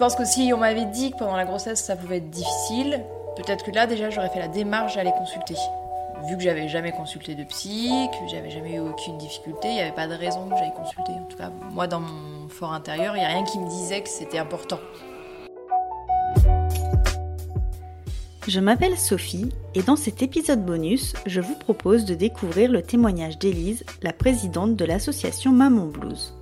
Je pense que si on m'avait dit que pendant la grossesse ça pouvait être difficile, peut-être que là déjà j'aurais fait la démarche d'aller consulter. Vu que j'avais jamais consulté de psy, que j'avais jamais eu aucune difficulté, il n'y avait pas de raison que j'aille consulter. En tout cas, moi dans mon fort intérieur, il n'y a rien qui me disait que c'était important. Je m'appelle Sophie et dans cet épisode bonus, je vous propose de découvrir le témoignage d'Élise, la présidente de l'association Maman Blues.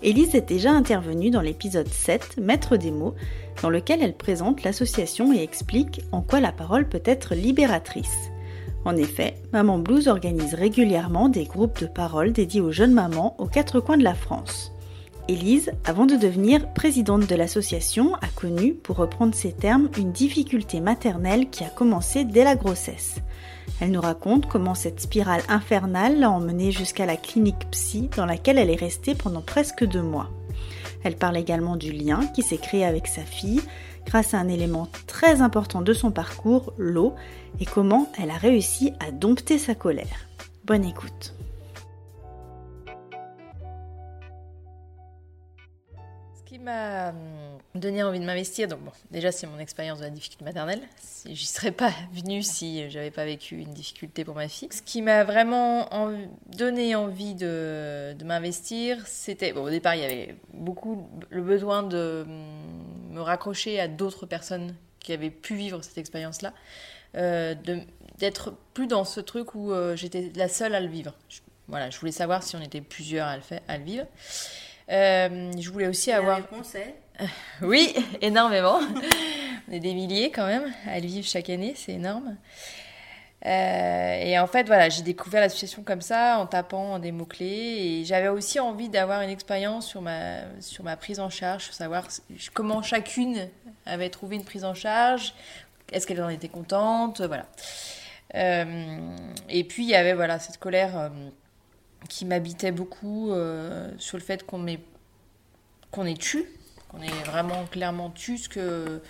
Élise est déjà intervenue dans l'épisode 7, Maître des mots, dans lequel elle présente l'association et explique en quoi la parole peut être libératrice. En effet, Maman Blues organise régulièrement des groupes de parole dédiés aux jeunes mamans aux quatre coins de la France. Élise, avant de devenir présidente de l'association, a connu, pour reprendre ses termes, une difficulté maternelle qui a commencé dès la grossesse. Elle nous raconte comment cette spirale infernale l'a emmenée jusqu'à la clinique psy dans laquelle elle est restée pendant presque deux mois. Elle parle également du lien qui s'est créé avec sa fille grâce à un élément très important de son parcours, l'eau, et comment elle a réussi à dompter sa colère. Bonne écoute. m'a donné envie de m'investir, donc bon, déjà c'est mon expérience de la difficulté maternelle. J'y serais pas venue si j'avais pas vécu une difficulté pour ma fille. Ce qui m'a vraiment donné envie de, m'investir, c'était bon, au départ il y avait beaucoup le besoin de hum, me raccrocher à d'autres personnes qui avaient pu vivre cette expérience-là, euh, d'être plus dans ce truc où euh, j'étais la seule à le vivre. voilà, je voulais savoir si on était plusieurs à le, faire, à le vivre. Euh, je voulais aussi avoir. oui, énormément. On est des milliers quand même à le vivre chaque année, c'est énorme. Euh, et en fait, voilà, j'ai découvert l'association comme ça, en tapant des mots-clés. Et j'avais aussi envie d'avoir une expérience sur ma, sur ma prise en charge, savoir comment chacune avait trouvé une prise en charge, est-ce qu'elle en était contente, voilà. Euh, et puis, il y avait voilà, cette colère qui m'habitait beaucoup euh, sur le fait qu'on est, qu'on est tu, qu'on est vraiment clairement tu ce, que,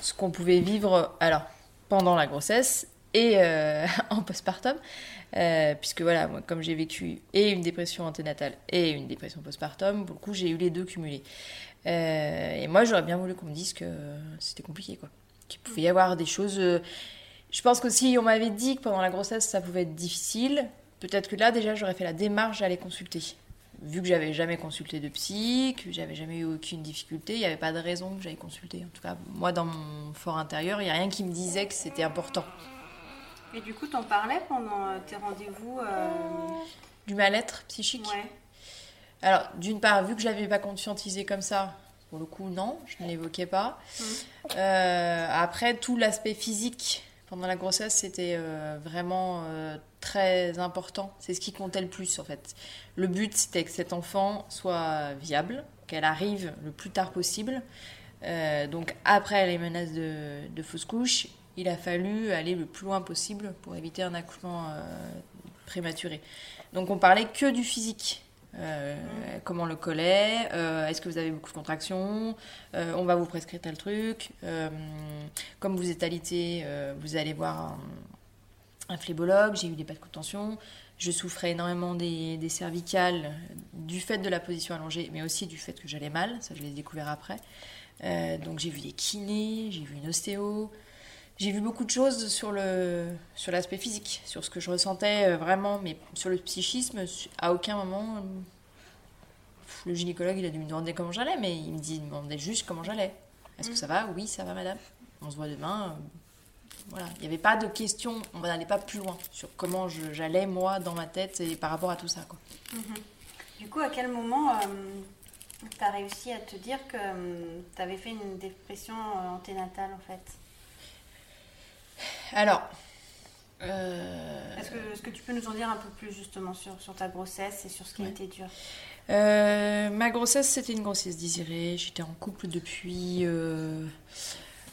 ce qu'on pouvait vivre alors, pendant la grossesse et euh, en postpartum. Euh, puisque voilà, moi, comme j'ai vécu et une dépression anténatale et une dépression postpartum, beaucoup j'ai eu les deux cumulés. et moi, j'aurais bien voulu qu'on me dise que c'était compliqué, quoi. Qu'il pouvait y avoir des choses. je pense que si on m'avait dit que pendant la grossesse ça pouvait être difficile, peut-être que là déjà j'aurais fait la démarche d'aller consulter. Vu que j'avais jamais consulté de psy, que j'avais jamais eu aucune difficulté, il n'y avait pas de raison que j'aille consulter. En tout cas, moi dans mon fort intérieur, il n'y a rien qui me disait que c'était important. Et du coup, t'en parlais pendant euh, tes rendez-vous euh, Du mal-être psychique Ouais. Alors, d'une part, vu que je l'avais pas conscientisé comme ça, pour le coup, non, je ne l'évoquais pas. Mmh. Euh, après, tout l'aspect physique pendant la grossesse, c'était vraiment très important. C'est ce qui comptait le plus en fait. Le but c'était que cet enfant soit viable, qu'elle arrive le plus tard possible. Euh, donc après les menaces de, de, fausse couche, il a fallu aller le plus loin possible pour éviter un accouchement euh, prématuré. Donc on parlait que du physique. Euh, comment le collet, est-ce que vous avez beaucoup de contractions, on va vous prescrire tel truc, comme vous êtes alité, vous allez voir un, phlébologue, j'ai eu des pas de contention, je souffrais énormément des, cervicales du fait de la position allongée, mais aussi du fait que j'allais mal, ça je l'ai découvert après. Euh, donc j'ai vu des kinés, j'ai vu une ostéo, j'ai vu beaucoup de choses sur le sur l'aspect physique, sur ce que je ressentais euh, vraiment, mais sur le psychisme, à aucun moment le gynécologue il a dû me demander comment j'allais, mais il me, dit, il me demandait juste comment j'allais. Est-ce que mm. ça va? Oui, ça va, madame. On se voit demain. Voilà, il n'y avait pas de question, on n'allait pas plus loin sur comment j'allais moi dans ma tête et par rapport à tout ça. Quoi. Mhm. Du coup, à quel moment euh, tu as réussi à te dire que euh, tu avais fait une dépression euh, anténatale en fait? Alors. Est-ce que, est que, tu peux nous en dire un peu plus justement sur, sur ta grossesse et sur ce qui a été dur? Ma grossesse, c'était une grossesse désirée. J'étais en couple depuis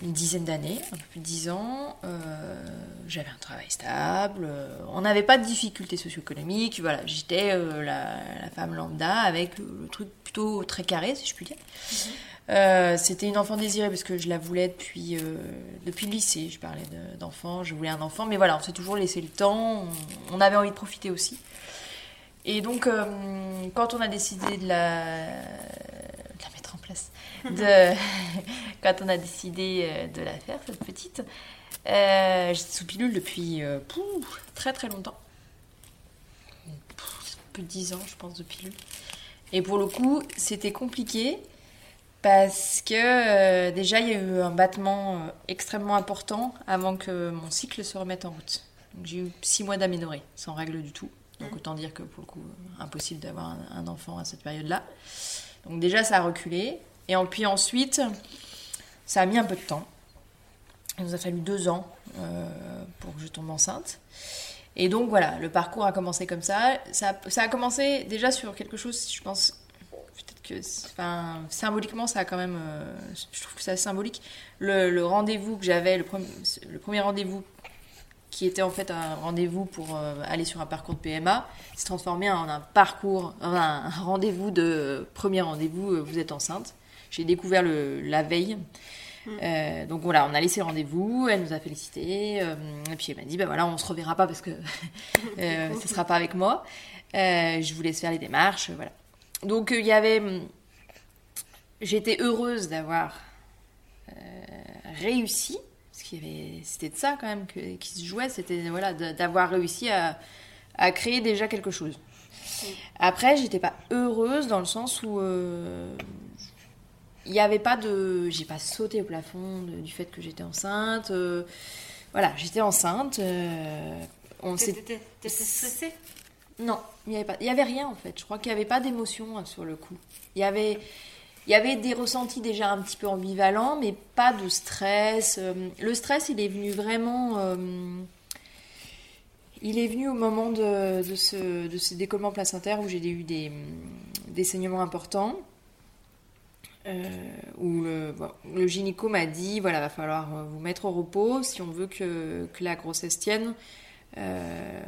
une dizaine d'années, un peu plus de dix ans. Euh, j'avais un travail stable. Euh, on n'avait pas de difficultés socio-économiques. Voilà, j'étais euh, la, femme lambda avec le, truc plutôt très carré, si je puis dire. Mhm. C'était une enfant désirée parce que je la voulais depuis, depuis le lycée. Je parlais d'enfant, je voulais un enfant. Mais voilà, on s'est toujours laissé le temps. On, avait envie de profiter aussi. Et donc, quand on a décidé de la, de la mettre en place, de, quand on a décidé euh, de la faire, cette petite, euh, j'étais sous pilule depuis euh, pouf, très très longtemps. Pouf, plus de 10 ans, je pense, de pilule. Et pour le coup, c'était compliqué parce que euh, déjà, il y a eu un battement extrêmement important avant que mon cycle se remette en route. J'ai eu 6 mois d'aménorrhée, sans règle du tout. Donc autant dire que pour le coup, impossible d'avoir un, un enfant à cette période-là. Donc déjà, ça a reculé. Et puis ensuite, ça a mis un peu de temps. Il nous a fallu deux ans euh, pour que je tombe enceinte. Et donc voilà, le parcours a commencé comme ça. Ça, a- commencé déjà sur quelque chose, je pense, peut-être que, symboliquement, ça a quand même, euh, je trouve que c'est symbolique. Le, rendez-vous que j'avais, le, premier- le premier rendez-vous qui était en fait un rendez-vous pour euh, aller sur un parcours de PMA, s'est transformé en un parcours, en un, rendez-vous de premier rendez-vous, vous êtes enceinte. J'ai découvert le, la veille. Euh, donc voilà, on a laissé rendez-vous, elle nous a félicité, euh, et puis elle m'a dit, bah voilà, on se reverra pas parce que euh, ce sera pas avec moi. Euh, je vous laisse faire les démarches, voilà. Donc il y avait, hum, j'étais heureuse d'avoir réussi, parce qu'il y avait, c'était de ça quand même que, qui se jouait, c'était voilà d'avoir réussi à, à créer déjà quelque chose. Après, j'étais pas heureuse dans le sens où il n'y avait pas de. J'ai pas sauté au plafond de- du fait que j'étais enceinte. euh, voilà, j'étais enceinte. euh, on s'est- T'étais stressée? Non, il n'y avait pas. Il y avait rien en fait. Je crois qu'il n'y avait pas d'émotion hein, sur le coup. Il y avait. Il y avait des ressentis déjà un petit peu ambivalents, mais pas de stress. Euh, Le stress, il est venu vraiment. euh, Il est venu au moment de, de ce, de ce décollement placentaire où j'ai eu des, des saignements importants. Euh, où le, bon, le gynéco m'a dit voilà, va falloir euh, vous mettre au repos si on veut que, que la grossesse tienne. euh,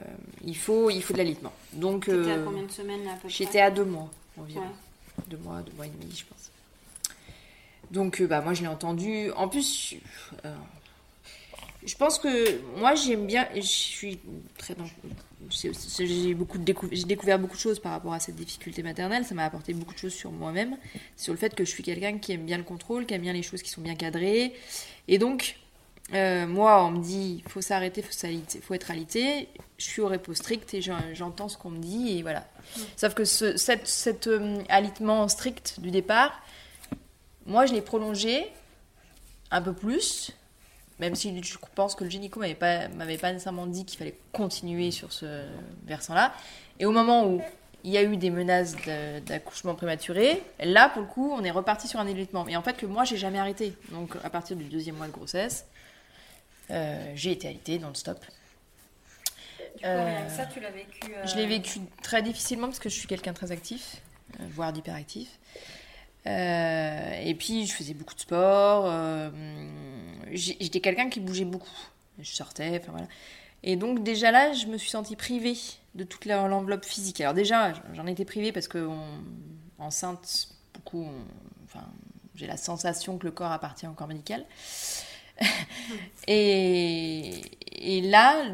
il, faut, il faut de l'alitement. Donc, T'étais à combien de semaines à peu près j'étais à deux mois environ. Ouais. Deux mois, deux mois et demi, je pense. Donc, bah, moi, je l'ai entendu. En plus, euh, je pense que moi, j'aime bien. Je suis très. dans- J'ai beaucoup de décou- j'ai découvert beaucoup de choses par rapport à cette difficulté maternelle. Ça m'a apporté beaucoup de choses sur moi-même, sur le fait que je suis quelqu'un qui aime bien le contrôle, qui aime bien les choses qui sont bien cadrées. Et donc, euh, moi, on me dit, faut s'arrêter, faut, faut être alité. Je suis au repos strict et j'en- j'entends ce qu'on me dit et voilà. Sauf que ce, cet cet, euh, alitement strict du départ, moi, je l'ai prolongé un peu plus, même si je pense que le gynéco m'avait pas, m'avait pas nécessairement dit qu'il fallait continuer sur ce versant-là. Et au moment où il y a eu des menaces d'accouchement prématuré, là, pour le coup, on est reparti sur un allaitement. Et en fait, que moi, j'ai jamais arrêté. Donc, à partir du deuxième mois de grossesse, euh, j'ai été allaitée non-stop. Du coup, que ça, tu l'as vécu. euh, Je l'ai vécu très difficilement parce que je suis quelqu'un de très actif, euh, voire d'hyperactif. Euh, et puis, je faisais beaucoup de sport. J'étais quelqu'un qui bougeait beaucoup. Je sortais, enfin voilà. Et donc, déjà là, je me suis sentie privée de toute l'enveloppe physique. Alors, déjà, j'en étais privée parce que on- enceinte, beaucoup, on- enfin, j'ai la sensation que le corps appartient au corps médical. et, et là,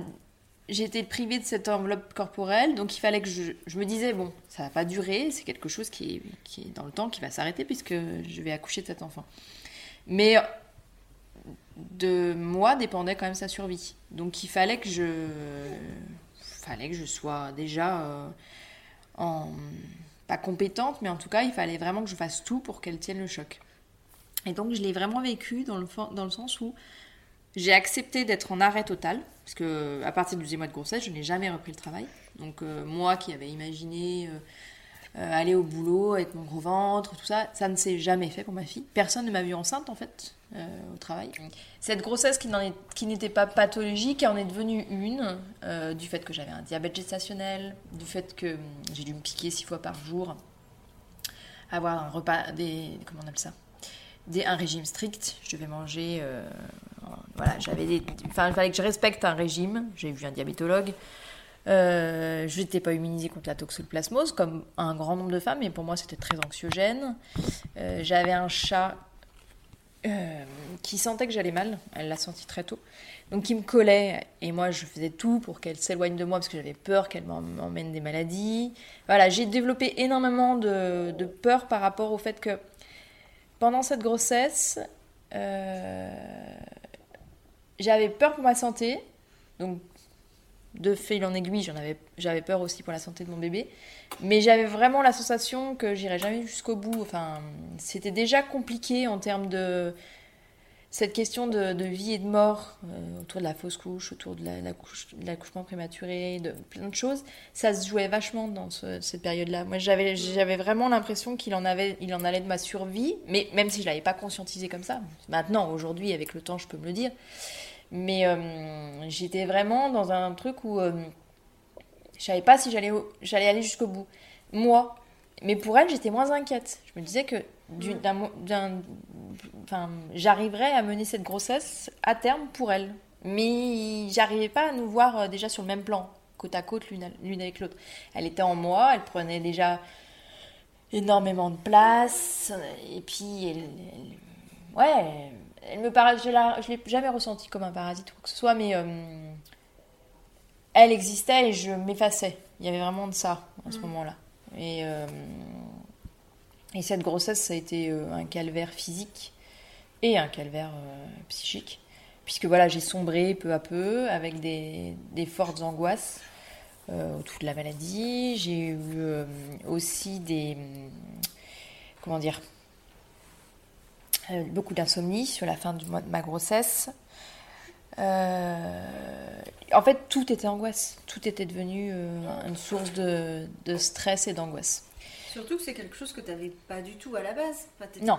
j'étais privée de cette enveloppe corporelle, donc il fallait que je, je me disais, bon, ça va pas durer, c'est quelque chose qui est, qui est dans le temps, qui va s'arrêter puisque je vais accoucher de cet enfant. Mais de moi dépendait quand même sa survie. Donc il fallait que je, fallait que je sois déjà euh, en, pas compétente, mais en tout cas, il fallait vraiment que je fasse tout pour qu'elle tienne le choc. Et donc je l'ai vraiment vécu dans le, dans le sens où j'ai accepté d'être en arrêt total, parce que à partir du deuxième mois de grossesse, je n'ai jamais repris le travail. Donc euh, moi qui avais imaginé euh, euh, aller au boulot avec mon gros ventre, tout ça, ça ne s'est jamais fait pour ma fille. Personne ne m'a vue enceinte en fait euh, au travail. Cette grossesse qui n'était pas pathologique en est devenue une euh, du fait que j'avais un diabète gestationnel, du fait que hum, j'ai dû me piquer six fois par jour, avoir un repas, des comment on appelle ça, des, un régime strict. Je devais manger. voilà, j'avais des. Enfin, il fallait que je respecte un régime. J'ai vu un diabétologue. Euh, je n'étais pas immunisée contre la toxoplasmose, comme un grand nombre de femmes, mais pour moi c'était très anxiogène. Euh, j'avais un chat euh, qui sentait que j'allais mal. Elle l'a senti très tôt. Donc, qui me collait. Et moi, je faisais tout pour qu'elle s'éloigne de moi parce que j'avais peur qu'elle m'emmène des maladies. Voilà, j'ai développé énormément de, de, peur par rapport au fait que pendant cette grossesse, j'avais peur pour ma santé. Donc, de fil en aiguille, j'en avais, j'avais peur aussi pour la santé de mon bébé. Mais j'avais vraiment la sensation que j'irais jamais jusqu'au bout. Enfin, c'était déjà compliqué en termes de cette question de, vie et de mort euh, autour de la fausse couche, autour de, l'accouchement prématuré, de plein de choses. Ça se jouait vachement dans cette période-là. Moi, j'avais, j'avais vraiment l'impression qu'il en, avait, il en allait de ma survie, mais même si je l'avais pas conscientisé comme ça. Maintenant, aujourd'hui, avec le temps, je peux me le dire. Mais euh, j'étais vraiment dans un truc où euh, je savais pas si j'allais, j'allais aller jusqu'au bout. Moi. Mais pour elle, j'étais moins inquiète. Je me disais que d'un, enfin, j'arriverais à mener cette grossesse à terme pour elle. Mais j'arrivais pas à nous voir euh, déjà sur le même plan, côte à côte, l'une, l'une avec l'autre. Elle était en moi, elle prenait déjà énormément de place. Et puis, elle, ouais, elle me paraît, je ne l'ai jamais ressenti comme un parasite ou quoi que ce soit, mais euh, elle existait et je m'effaçais. Il y avait vraiment de ça à ce mm. moment-là. Et, euh, et cette grossesse, ça a été euh, un calvaire physique et un calvaire psychique. Puisque voilà, j'ai sombré peu à peu avec des, des fortes angoisses autour de la maladie. J'ai eu aussi des. Comment dire beaucoup d'insomnie sur la fin du mois de ma grossesse. Euh, en fait, tout était angoisse. Tout était devenu euh, une source de, stress et d'angoisse. Surtout que c'est quelque chose que tu n'avais pas du tout à la base. non.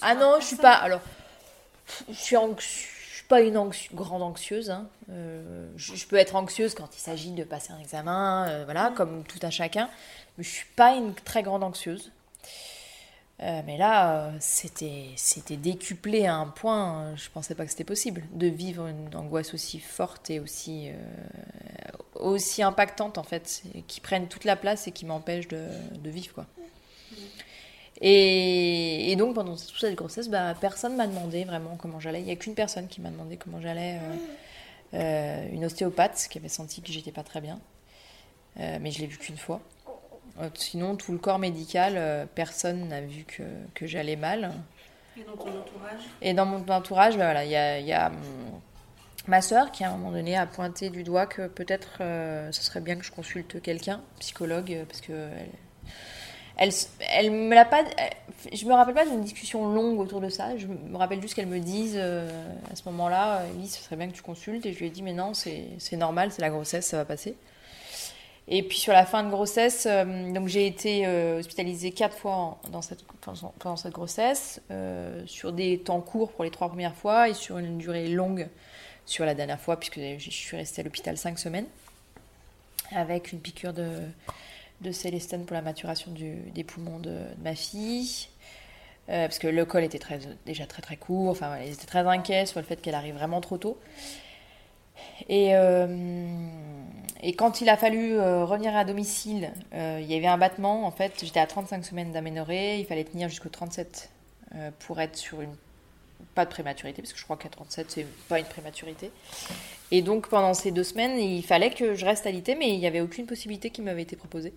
ah non, je suis pas. Alors, je suis, suis pas une grande anxieuse. Hein. je, peux être anxieuse quand il s'agit de passer un examen, voilà, mm. comme tout un chacun. Mais je suis pas une très grande anxieuse. Euh, mais là, euh, c'était, c'était décuplé à un point, je pensais pas que c'était possible de vivre une angoisse aussi forte et aussi, euh, aussi impactante en fait, qui prenne toute la place et qui m'empêche de, de vivre quoi. Et, et, donc pendant toute cette grossesse, bah, personne m'a demandé vraiment comment j'allais. Il n'y a qu'une personne qui m'a demandé comment j'allais, une ostéopathe qui avait senti que j'étais pas très bien, mais je l'ai vue qu'une fois. Euh, sinon, tout le corps médical, euh, personne n'a vu que, que j'allais mal. Et dans ton entourage? Et dans mon entourage, bah, voilà, il y a, y a hum, ma soeur qui, à un moment donné, a pointé du doigt que peut-être euh, ce serait bien que je consulte quelqu'un, psychologue, parce que elle, elle, me l'a pas. je me rappelle pas d'une discussion longue autour de ça. Je me rappelle juste qu'elle me dise à ce moment-là, oui, ce serait bien que tu consultes. Et je lui ai dit, mais non, c'est normal, c'est la grossesse, ça va passer. Et puis sur la fin de grossesse, euh, donc j'ai été euh, hospitalisée quatre fois dans cette, pendant cette grossesse, euh, sur des temps courts pour les trois premières fois et sur une durée longue sur la dernière fois, puisque je suis restée à l'hôpital cinq semaines, avec une piqûre de, de Célestine pour la maturation des poumons de, ma fille. parce que le col était déjà très très court, enfin ils étaient très inquiets sur le fait qu'elle arrive vraiment trop tôt. Et, et quand il a fallu euh, revenir à domicile, euh, il y avait un battement. En fait, j'étais à 35 semaines d'aménorrhée. Il fallait tenir jusqu'au 37 pour être sur une. Pas de prématurité, parce que je crois qu'à 37, c'est pas une prématurité. Et donc, pendant ces deux semaines, il fallait que je reste à l'IT, mais il n'y avait aucune possibilité qui m'avait été proposée.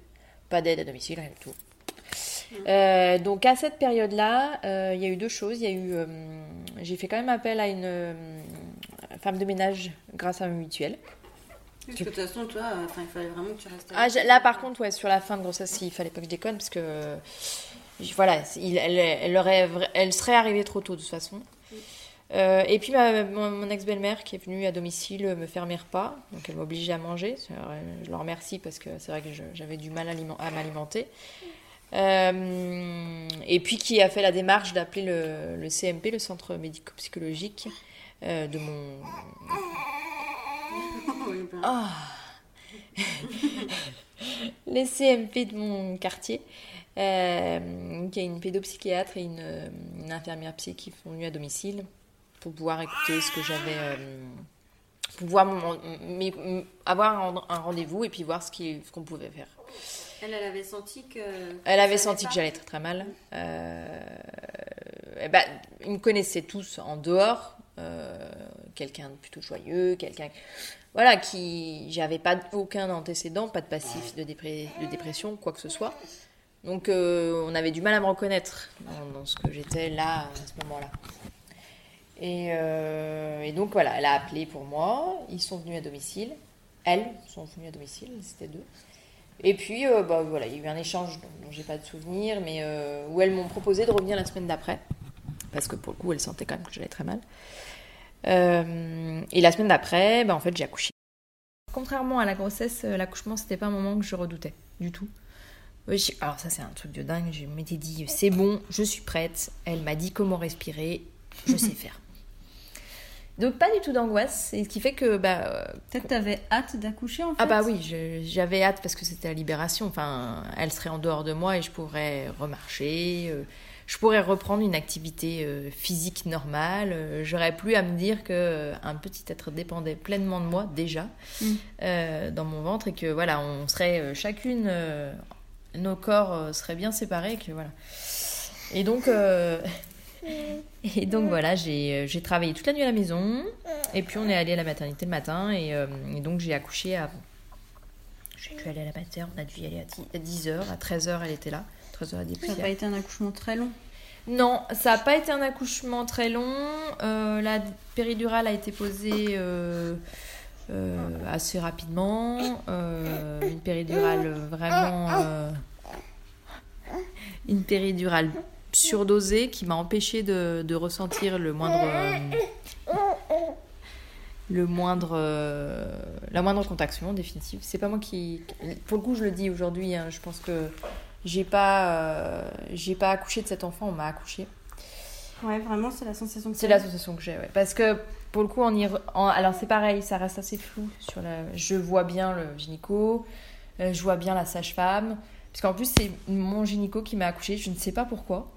Pas d'aide à domicile, rien du tout. Euh, donc à cette période-là, euh, il y a eu deux choses. Il y a eu, j'ai fait quand même appel à une femme de ménage grâce à un mutuel. Parce que de toute façon, toi, il fallait vraiment que tu restes. Ah, là, par contre, ouais, sur la fin de grossesse, il fallait pas que je déconne parce que voilà, elle, elle, aurait, elle serait arrivée trop tôt de toute façon. Euh, et puis mon, ex-belle-mère qui est venue à domicile me faire mes repas, donc elle m'obligeait à manger. Je leur remercie parce que c'est vrai que j'avais du mal à m'alimenter. Euh, et puis qui a fait la démarche d'appeler le, le, CMP, le centre médico-psychologique, euh, de mon. Oh. les CMP de mon quartier, euh, qui a une pédopsychiatre et une, une, infirmière psy qui sont venues à domicile pour pouvoir écouter ce que j'avais. Euh, pour pouvoir avoir un, rendez-vous et puis voir ce qu'on pouvait faire. Elle, elle avait senti que. Elle avait senti que j'allais très très mal. Euh, eh ben, ils me connaissaient tous en dehors. euh, quelqu'un de plutôt joyeux, quelqu'un voilà qui j'avais pas aucun antécédent, pas de passif de, dépression, quoi que ce soit. Donc euh, on avait du mal à me reconnaître dans, ce que j'étais là à ce moment-là. Et, euh, et donc voilà, elle a appelé pour moi, ils sont venus à domicile, elles sont venues à domicile, c'était deux. Et puis euh, bah, voilà, il y a eu un échange dont, dont j'ai pas de souvenir, mais où elles m'ont proposé de revenir la semaine d'après, parce que pour le coup elles sentaient quand même que j'allais très mal. Euh, et la semaine d'après, bah, en fait j'ai accouché. Contrairement à la grossesse, euh, l'accouchement c'était pas un moment que je redoutais du tout. Alors ça c'est un truc de dingue, je m'étais dit c'est bon, je suis prête. Elle m'a dit comment respirer, je sais faire. Donc pas du tout d'angoisse, et ce qui fait que bah, euh, Peut-être t'avais hâte d'accoucher en fait. ah bah oui, j'avais hâte parce que c'était la libération. Enfin, elle serait en dehors de moi et je pourrais remarcher. euh, je pourrais reprendre une activité euh, physique normale. euh, J'aurais plus à me dire que euh, un petit être dépendait pleinement de moi déjà Mm. euh, dans mon ventre et que voilà, on serait chacune, euh, nos corps seraient bien séparés. et Que voilà. Et donc. euh, Et donc voilà, j'ai travaillé toute la nuit à la maison. Et puis on est allé à la maternité le matin. Et, et donc j'ai accouché à. J'ai dû aller à la mater, on a dû y aller à 10h. À 13h, elle était là. 13h à 10 Ça n'a pas été un accouchement très long. Non, ça n'a pas été un accouchement très long. Euh, la péridurale a été posée euh, euh, assez rapidement. Euh, une péridurale vraiment. euh, une péridurale surdosée qui m'a empêché de, de ressentir le moindre. euh, le moindre euh, la moindre contraction définitive c'est pas moi qui pour le coup je le dis aujourd'hui hein, je pense que j'ai pas euh, j'ai pas accouché de cet enfant on m'a accouché Ouais, vraiment, c'est la sensation que c'est t'as. la sensation que j'ai ouais. parce que pour le coup on y re- en- alors c'est pareil ça reste assez flou sur la je vois bien le gynéco euh, je vois bien la sage-femme parce qu'en plus c'est mon gynéco qui m'a accouché je ne sais pas pourquoi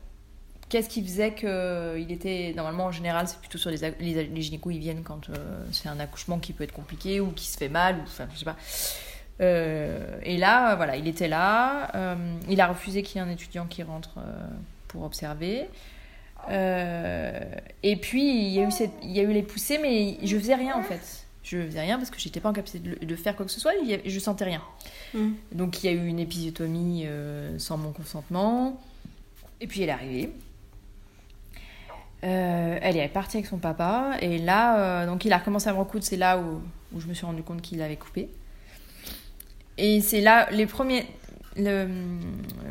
qu'est-ce qui faisait que il était normalement en général c'est plutôt sur les, les, les gynécos ils viennent quand euh, c'est un accouchement qui peut être compliqué ou qui se fait mal ou enfin je sais pas Euh, et là euh, voilà il était là euh, il a refusé qu'il y ait un étudiant qui rentre euh, pour observer Euh, et puis il y a eu cette, il y a eu les poussées mais je faisais rien en fait je faisais rien parce que j'étais pas en capacité de, faire quoi que ce soit avait- je sentais rien Mm. donc il y a eu une épisiotomie euh, sans mon consentement. Et puis elle est arrivée. Euh, elle est partie avec son papa. Et là, euh, donc il a recommencé à me recoudre. C'est là où, où je me suis rendu compte qu'il avait coupé. Et c'est là les premiers. le-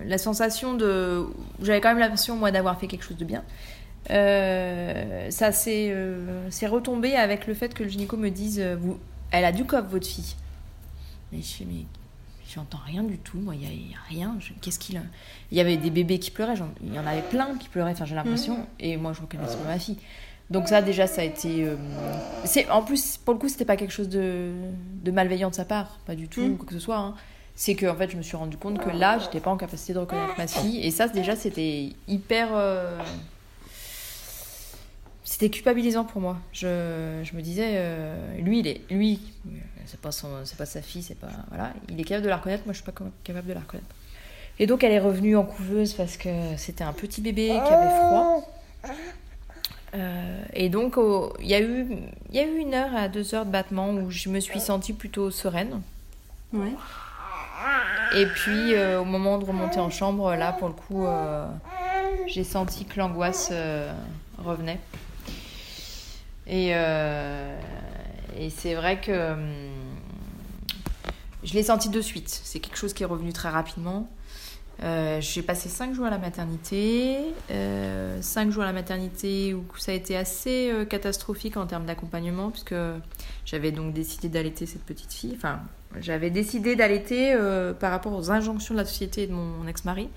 la sensation de. J'avais quand même l'impression, moi, d'avoir fait quelque chose de bien. Euh, ça s'est euh, s'est retombé avec le fait que le gynéco me dise euh, vous, Elle a du coffre, votre fille. Mais je mais J'entends rien du tout, moi, il n'y a, il y a rien. Qu'est-ce qu'il a Il y avait des bébés qui pleuraient, il y en avait plein qui pleuraient, enfin, j'ai l'impression, et moi, je reconnaissais pas ma fille. Donc, ça, déjà, ça a été. euh, c'est En plus, pour le coup, c'était pas quelque chose de, de malveillant de sa part, pas du tout, Mm. quoi que ce soit. hein. C'est que, en fait, je me suis rendu compte que là, j'étais pas en capacité de reconnaître ma fille, et ça, déjà, c'était hyper. euh, C'était culpabilisant pour moi. Je, je me disais, euh, lui, il est, lui, c'est pas son, c'est pas sa fille, c'est pas, voilà, il est capable de la reconnaître. Moi, je suis pas capable de la reconnaître. Et donc, elle est revenue en couveuse parce que c'était un petit bébé qui avait froid. Euh, et donc, il y a eu, y a eu une heure à deux heures de battement où je me suis sentie plutôt sereine. Ouais. Et puis, euh, au moment de remonter en chambre, là, pour le coup, euh, j'ai senti que l'angoisse revenait. Et, et c'est vrai que hum, je l'ai senti de suite. C'est quelque chose qui est revenu très rapidement. Euh, j'ai passé cinq jours à la maternité. Euh, cinq jours à la maternité où ça a été assez euh, catastrophique en termes d'accompagnement, puisque j'avais donc décidé d'allaiter cette petite fille. Enfin, j'avais décidé d'allaiter euh, par rapport aux injonctions de la société et de mon ex-mari.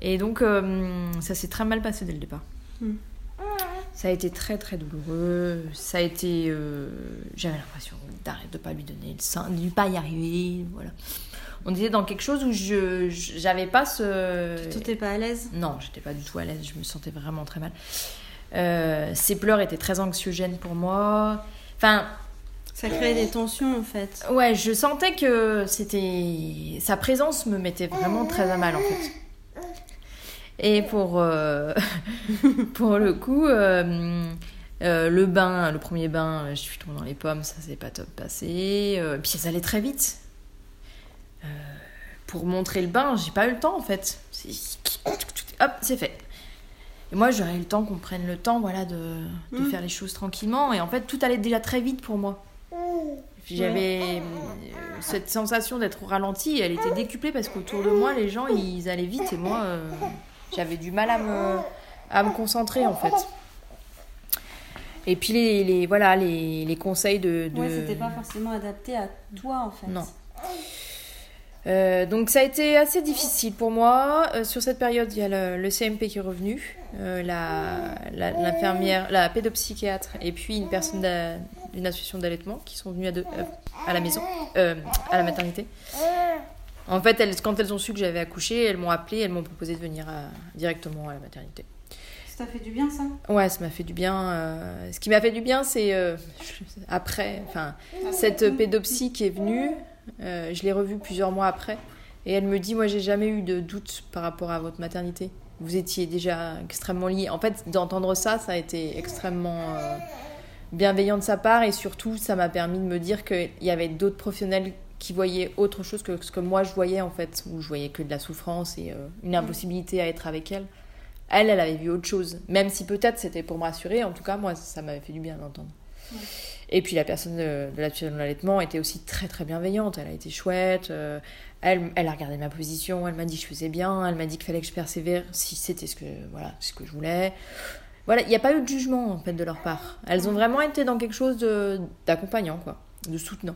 Et donc, euh, ça s'est très mal passé dès le départ. Mm. Ça a été très très douloureux. Ça a été. euh, J'avais l'impression d'arrêter de pas lui donner le sein, de ne pas y arriver. Voilà. On était dans quelque chose où je j'avais pas ce. Tu t'es pas à l'aise? Non, j'étais pas du tout à l'aise, je me sentais vraiment très mal. Euh, ces pleurs étaient très anxiogènes pour moi. Enfin, Ça crée des tensions en fait. ouais, je sentais que c'était. Sa présence me mettait vraiment très à mal en fait. Et pour, euh, pour le coup, euh, euh, le bain, le premier bain, je suis tombée dans les pommes, ça s'est pas top passé. Euh, puis ça allait très vite. Pour montrer le bain, j'ai pas eu le temps en fait. Hop, c'est fait. Et moi, j'aurais eu le temps qu'on prenne le temps, voilà, de, de Mm. faire les choses tranquillement. Et en fait, tout allait déjà très vite pour moi. J'avais euh, cette sensation d'être au ralenti, elle était décuplée parce qu'autour de moi, les gens, ils allaient vite et moi, euh, j'avais du mal à me, à me concentrer en fait. Et puis les, les- voilà, les, les conseils de... de... Ouais, c'était pas forcément adapté à toi en fait. Non. Euh, donc ça a été assez difficile pour moi. Euh, sur cette période, il y a le, le CMP qui est revenu, euh, la- la- l'infirmière, la, pédopsychiatre et puis une personne d'une association d'allaitement qui sont venues à, deux- à la maison, à la maternité. En fait, elles, quand elles ont su que j'avais accouché, elles m'ont appelé, elles m'ont proposé de venir à- directement à la maternité. Ça fait du bien ça? Ouais, ça m'a fait du bien. euh, Ce qui m'a fait du bien, c'est euh, après, enfin, cette pédopsie qui est venue, euh, je l'ai revue plusieurs mois après, et elle me dit, moi, j'ai jamais eu de doute par rapport à votre maternité. Vous étiez déjà extrêmement liés. En fait, d'entendre ça, ça a été extrêmement euh, bienveillant de sa part, et surtout, ça m'a permis de me dire qu'il y avait d'autres professionnels qui voyaient autre chose que ce que moi je voyais en fait, où je voyais que de la souffrance et euh, une impossibilité à être avec elle. Elle, elle avait vu autre chose. Même si peut-être c'était pour me rassurer, en tout cas, moi, ça m'avait fait du bien d'entendre. Et puis la personne de, de l'association de l'allaitement était aussi très très bienveillante. Elle a été chouette. euh, elle, elle a regardé ma position. Elle m'a dit que je faisais bien. Elle m'a dit qu'il fallait que je persévère si c'était ce que voilà ce que je voulais. Voilà, il n'y a pas eu de jugement en fait de leur part. Elles ont vraiment été dans quelque chose d'accompagnant quoi, de soutenant.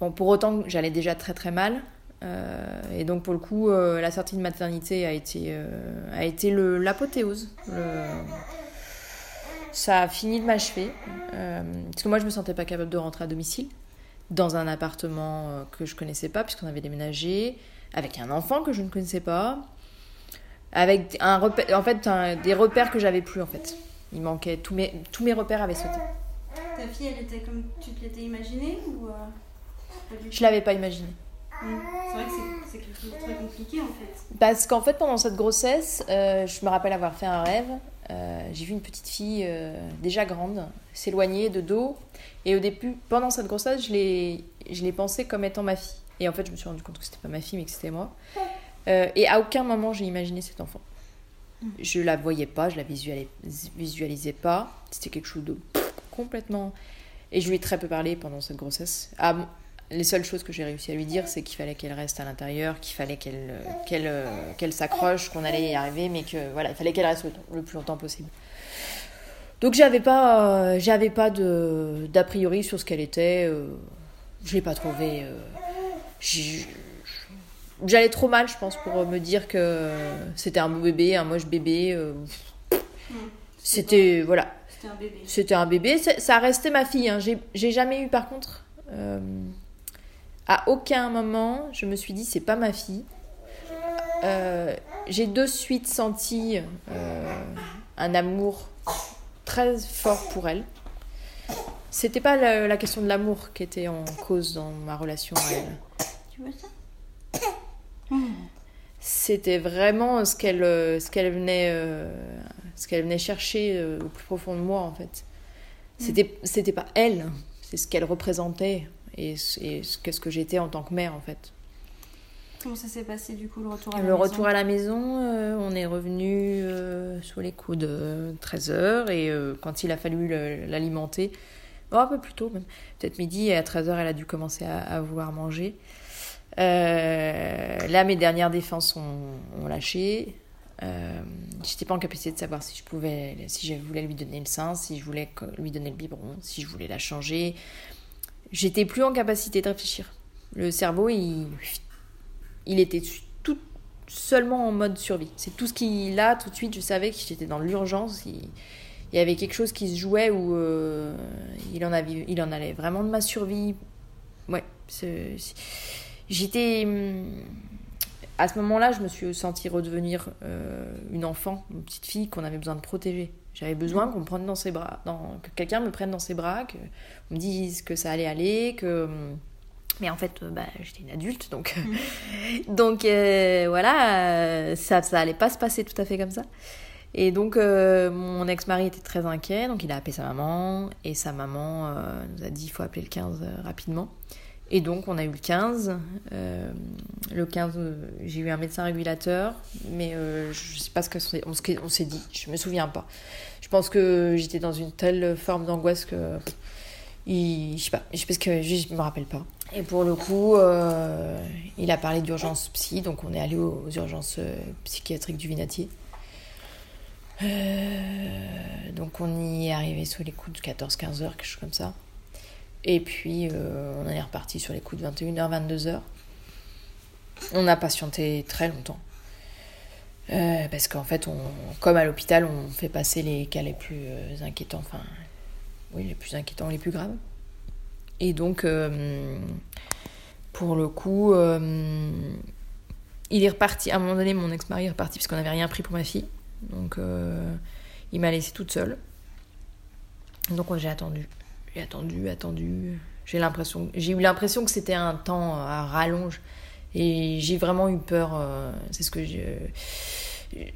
Bon, pour autant j'allais déjà très très mal. euh, et donc pour le coup, euh, la sortie de maternité a été, a été l'apothéose. Ça a fini de m'achever. euh, parce que moi, je me sentais pas capable de rentrer à domicile dans un appartement euh, que je connaissais pas, puisqu'on avait déménagé, avec un enfant que je ne connaissais pas, avec un repère, en fait, un- des repères que j'avais plus en fait. Il manquait tous mes, tous mes repères avaient sauté. Ta fille, elle était comme tu te l'étais imaginé ou euh, Je l'avais pas imaginé. Mm. C'est vrai que c'est- c'est quelque chose de très compliqué en fait. Parce qu'en fait, pendant cette grossesse, euh, je me rappelle avoir fait un rêve. Euh, j'ai vu une petite fille euh, déjà grande s'éloigner de dos. Et au début, pendant cette grossesse, je l'ai, pensée comme étant ma fille. Et en fait, je me suis rendu compte que c'était pas ma fille, mais que c'était moi. Euh, et à aucun moment, j'ai imaginé cet enfant. Je la voyais pas, je la visualisais, pas. C'était quelque chose de complètement. Et je lui ai très peu parlé pendant cette grossesse. Ah, les seules choses que j'ai réussi à lui dire, c'est qu'il fallait qu'elle reste à l'intérieur, qu'il fallait qu'elle euh, qu'elle euh, s'accroche, qu'on allait y arriver, mais que voilà, il fallait qu'elle reste le, le plus longtemps possible. Donc j'avais pas, euh, j'avais pas de d'a priori sur ce qu'elle était. euh, je l'ai pas trouvé. euh, J'allais trop mal, je pense, pour me dire que c'était un beau bébé, un moche bébé. C'était voilà, C'était un bébé. c'était un bébé, ça restait ma fille. hein. J'ai j'ai jamais eu, par contre, à aucun moment, je me suis dit c'est pas ma fille. Euh, J'ai de suite senti euh, un amour très fort pour elle. C'était pas la, la question de l'amour qui était en cause dans ma relation à elle. Tu vois ça? C'était vraiment ce qu'elle euh, ce qu'elle venait euh, ce qu'elle venait chercher au plus profond de moi en fait. C'était c'était pas elle, c'est ce qu'elle représentait et, ce- et ce qu'est-ce que j'étais en tant que mère en fait. Comment ça s'est passé du coup le retour à la Le maison retour à la maison, euh, on est revenu euh, sous les coups de 13h et euh, quand il a fallu le- l'alimenter, oh, un peu plus tôt même, peut-être midi, et à 13h elle a dû commencer à, à vouloir manger. Là, mes dernières défenses ont, ont lâché. J'étais pas en capacité de savoir si je pouvais, si je voulais lui donner le sein, si je voulais lui donner le biberon, si je voulais la changer. J'étais plus en capacité de réfléchir. Le cerveau, il, il était tout seulement en mode survie. C'est tout ce qu'il a. Tout de suite, je savais que j'étais dans l'urgence. Il, y avait quelque chose qui se jouait où euh, il, en avait, il en allait vraiment de ma survie. Ouais, j'étais. hum, À ce moment-là, je me suis sentie redevenir euh, une enfant, une petite fille qu'on avait besoin de protéger. J'avais besoin qu'on me prenne dans ses bras, dans- que quelqu'un me prenne dans ses bras, qu'on me dise que ça allait aller, que Mais en fait, bah, j'étais une adulte, donc, donc voilà, ça, ça allait pas se passer tout à fait comme ça. Et donc, mon ex-mari était très inquiet, donc il a appelé sa maman, et sa maman nous a dit il faut appeler le 15 rapidement. Et donc, on a eu le 15. Euh, le 15, euh, j'ai eu un médecin régulateur, mais euh, je ne sais pas ce qu'on s'est dit. Je ne me souviens pas. Je pense que j'étais dans une telle forme d'angoisse que. Je sais pas, je, que je me rappelle pas. Et pour le coup, il a parlé d'urgence psy, donc on est allé aux, urgences psychiatriques du Vinatier. donc on y est arrivé sous les coups de 14-15 heures, quelque chose comme ça. Et puis, euh, on est reparti sur les coups de 21h, 22h. On a patienté très longtemps. Euh, parce qu'en fait, comme à l'hôpital, on fait passer les cas les plus euh, inquiétants, enfin, oui, les plus inquiétants, les plus graves. Et donc, pour le coup, il est reparti. À un moment donné, mon ex-mari est reparti parce qu'on n'avait rien pris pour ma fille. Donc, il m'a laissée toute seule. Donc, j'ai attendu. J'ai attendu, attendu. J'ai l'impression, j'ai eu l'impression que c'était un temps à rallonge. Et j'ai vraiment eu peur. Euh, c'est ce que j'ai.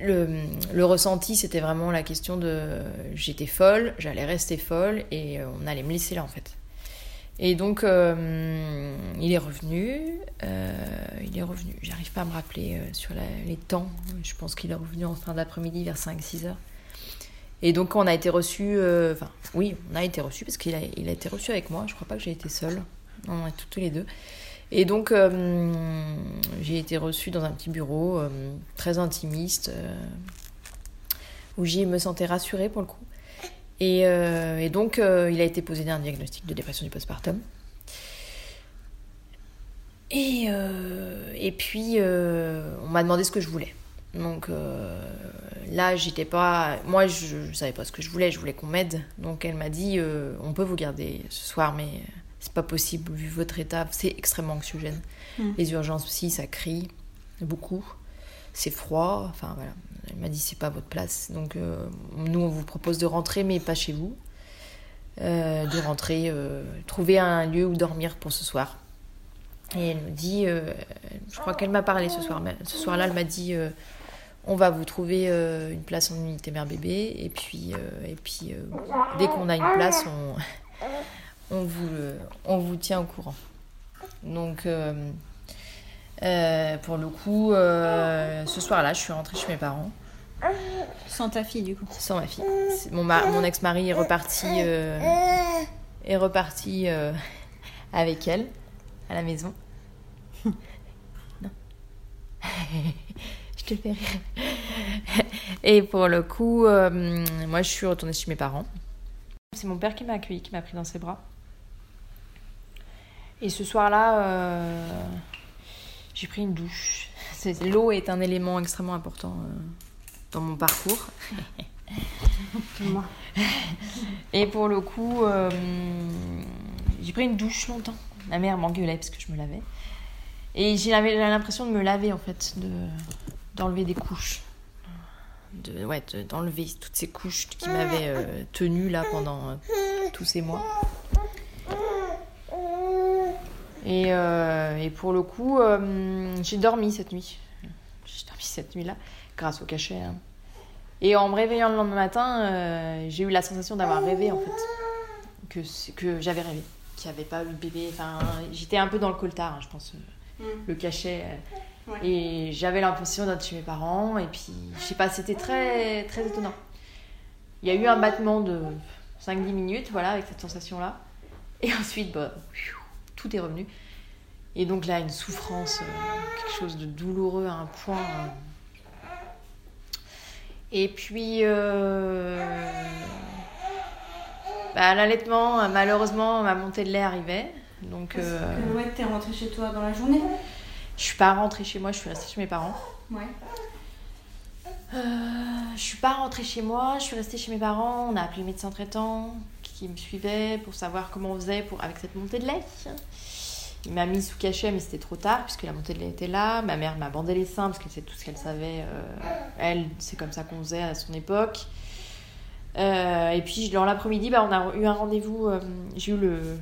Le, ressenti, c'était vraiment la question de j'étais folle, j'allais rester folle et euh, on allait me laisser là en fait. Et donc, euh, il est revenu. il est revenu. J'arrive pas à me rappeler sur les temps. Je pense qu'il est revenu en fin d'après-midi vers 5-6 heures. Et donc, on a été reçu. Enfin, oui, on a été reçu parce qu'il a, il a été reçu avec moi. Je crois pas que j'ai été seule. On est tous les deux. Et donc, euh, j'ai été reçue dans un petit bureau euh, très intimiste où j'y me sentais rassurée pour le coup. Et, donc, il a été posé un diagnostic de dépression du postpartum. Et, et puis, on m'a demandé ce que je voulais. Donc euh, là, j'étais pas. Moi, je, ne savais pas ce que je voulais. Je voulais qu'on m'aide. Donc elle m'a dit euh, on peut vous garder ce soir, mais c'est pas possible vu votre état. C'est extrêmement anxiogène. Mm. Les urgences aussi, ça crie beaucoup. C'est froid. Enfin voilà. Elle m'a dit c'est pas votre place. Donc euh, nous, on vous propose de rentrer, mais pas chez vous. de rentrer, trouver un lieu où dormir pour ce soir. Et elle me dit, je crois qu'elle m'a parlé ce soir. Ce soir-là, elle m'a dit on va vous trouver euh, une place en unité mère-bébé. Et puis, euh, et puis euh, dès qu'on a une place, on, on, vous, on vous tient au courant. Donc, pour le coup, ce soir-là, je suis rentrée chez mes parents. Sans ta fille, du coup Sans ma fille. Mon, mon ex-mari est reparti, est reparti avec elle à la maison. non. je te fais rire. Et pour le coup, euh, moi, je suis retournée chez mes parents. C'est mon père qui m'a accueilli, qui m'a pris dans ses bras. Et ce soir-là, euh, j'ai pris une douche. L'eau est un élément extrêmement important euh, dans mon parcours. Et pour le coup, j'ai pris une douche longtemps. Ma mère m'engueulait parce que je me lavais. Et j'ai l'impression de me laver en fait, de, d'enlever des couches. De, ouais, d'enlever toutes ces couches qui m'avaient euh, tenu là pendant euh, tous ces mois. Et, euh, et pour le coup, j'ai dormi cette nuit. J'ai dormi cette nuit-là, grâce au cachet. Hein. Et en me réveillant le lendemain matin, j'ai eu la sensation d'avoir rêvé en fait. Que, que j'avais rêvé. Qu'il n'y avait pas eu de bébé. Enfin, j'étais un peu dans le coltard, hein, je pense. Mm. Le cachet et j'avais l'impression d'être chez mes parents. Et puis, je sais pas, c'était très, très étonnant. Il y a eu un battement de 5-10 minutes, voilà, avec cette sensation-là. Et ensuite, bah, tout est revenu. Et donc là, une souffrance, euh, quelque chose de douloureux à un point. Euh. Et puis, euh... bah, l'allaitement, malheureusement, ma montée de lait arrivait. Donc, euh... que, t'es rentrée chez toi dans la journée je suis pas rentrée chez moi, je suis restée chez mes parents. Ouais. Euh, je suis pas rentrée chez moi, je suis restée chez mes parents. On a appelé le médecin traitant qui me suivait pour savoir comment on faisait pour, avec cette montée de lait. Il m'a mis sous cachet, mais c'était trop tard puisque la montée de lait était là. Ma mère m'a bandé les seins parce que c'est tout ce qu'elle savait. Euh, elle, c'est comme ça qu'on faisait à son époque. Euh, et puis dans l'après-midi, bah, on a eu un rendez-vous. Euh, j'ai eu le,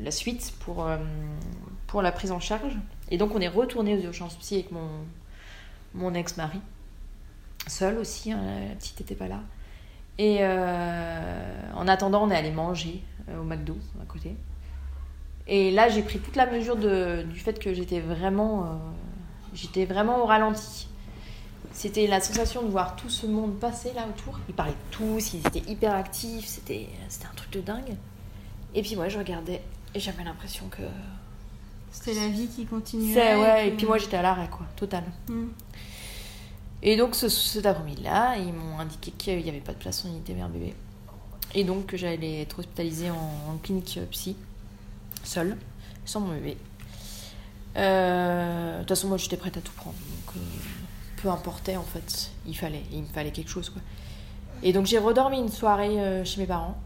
la suite pour, pour la prise en charge. Et donc on est retourné aux urgences psy avec mon, mon ex-mari, seul aussi, hein, la petite n'était pas là. Et euh, en attendant, on est allé manger euh, au McDo à côté. Et là, j'ai pris toute la mesure de, du fait que j'étais vraiment, euh, j'étais vraiment au ralenti. C'était la sensation de voir tout ce monde passer là autour. Ils parlaient tous, ils étaient hyper actifs, c'était, c'était un truc de dingue. Et puis moi, je regardais et j'avais l'impression que. C'était la vie qui continuait. C'est, ouais, et puis moi, j'étais à l'arrêt, quoi, total. Mm. Et donc ce, cet après-midi-là, ils m'ont indiqué qu'il n'y avait pas de place en unité mère bébé. Et donc que j'allais être hospitalisée en, clinique euh, psy, seule, sans mon bébé. Euh, De toute façon, moi j'étais prête à tout prendre. Donc euh, peu importait en fait, il fallait, il me fallait quelque chose quoi. Et donc j'ai redormi une soirée chez mes parents.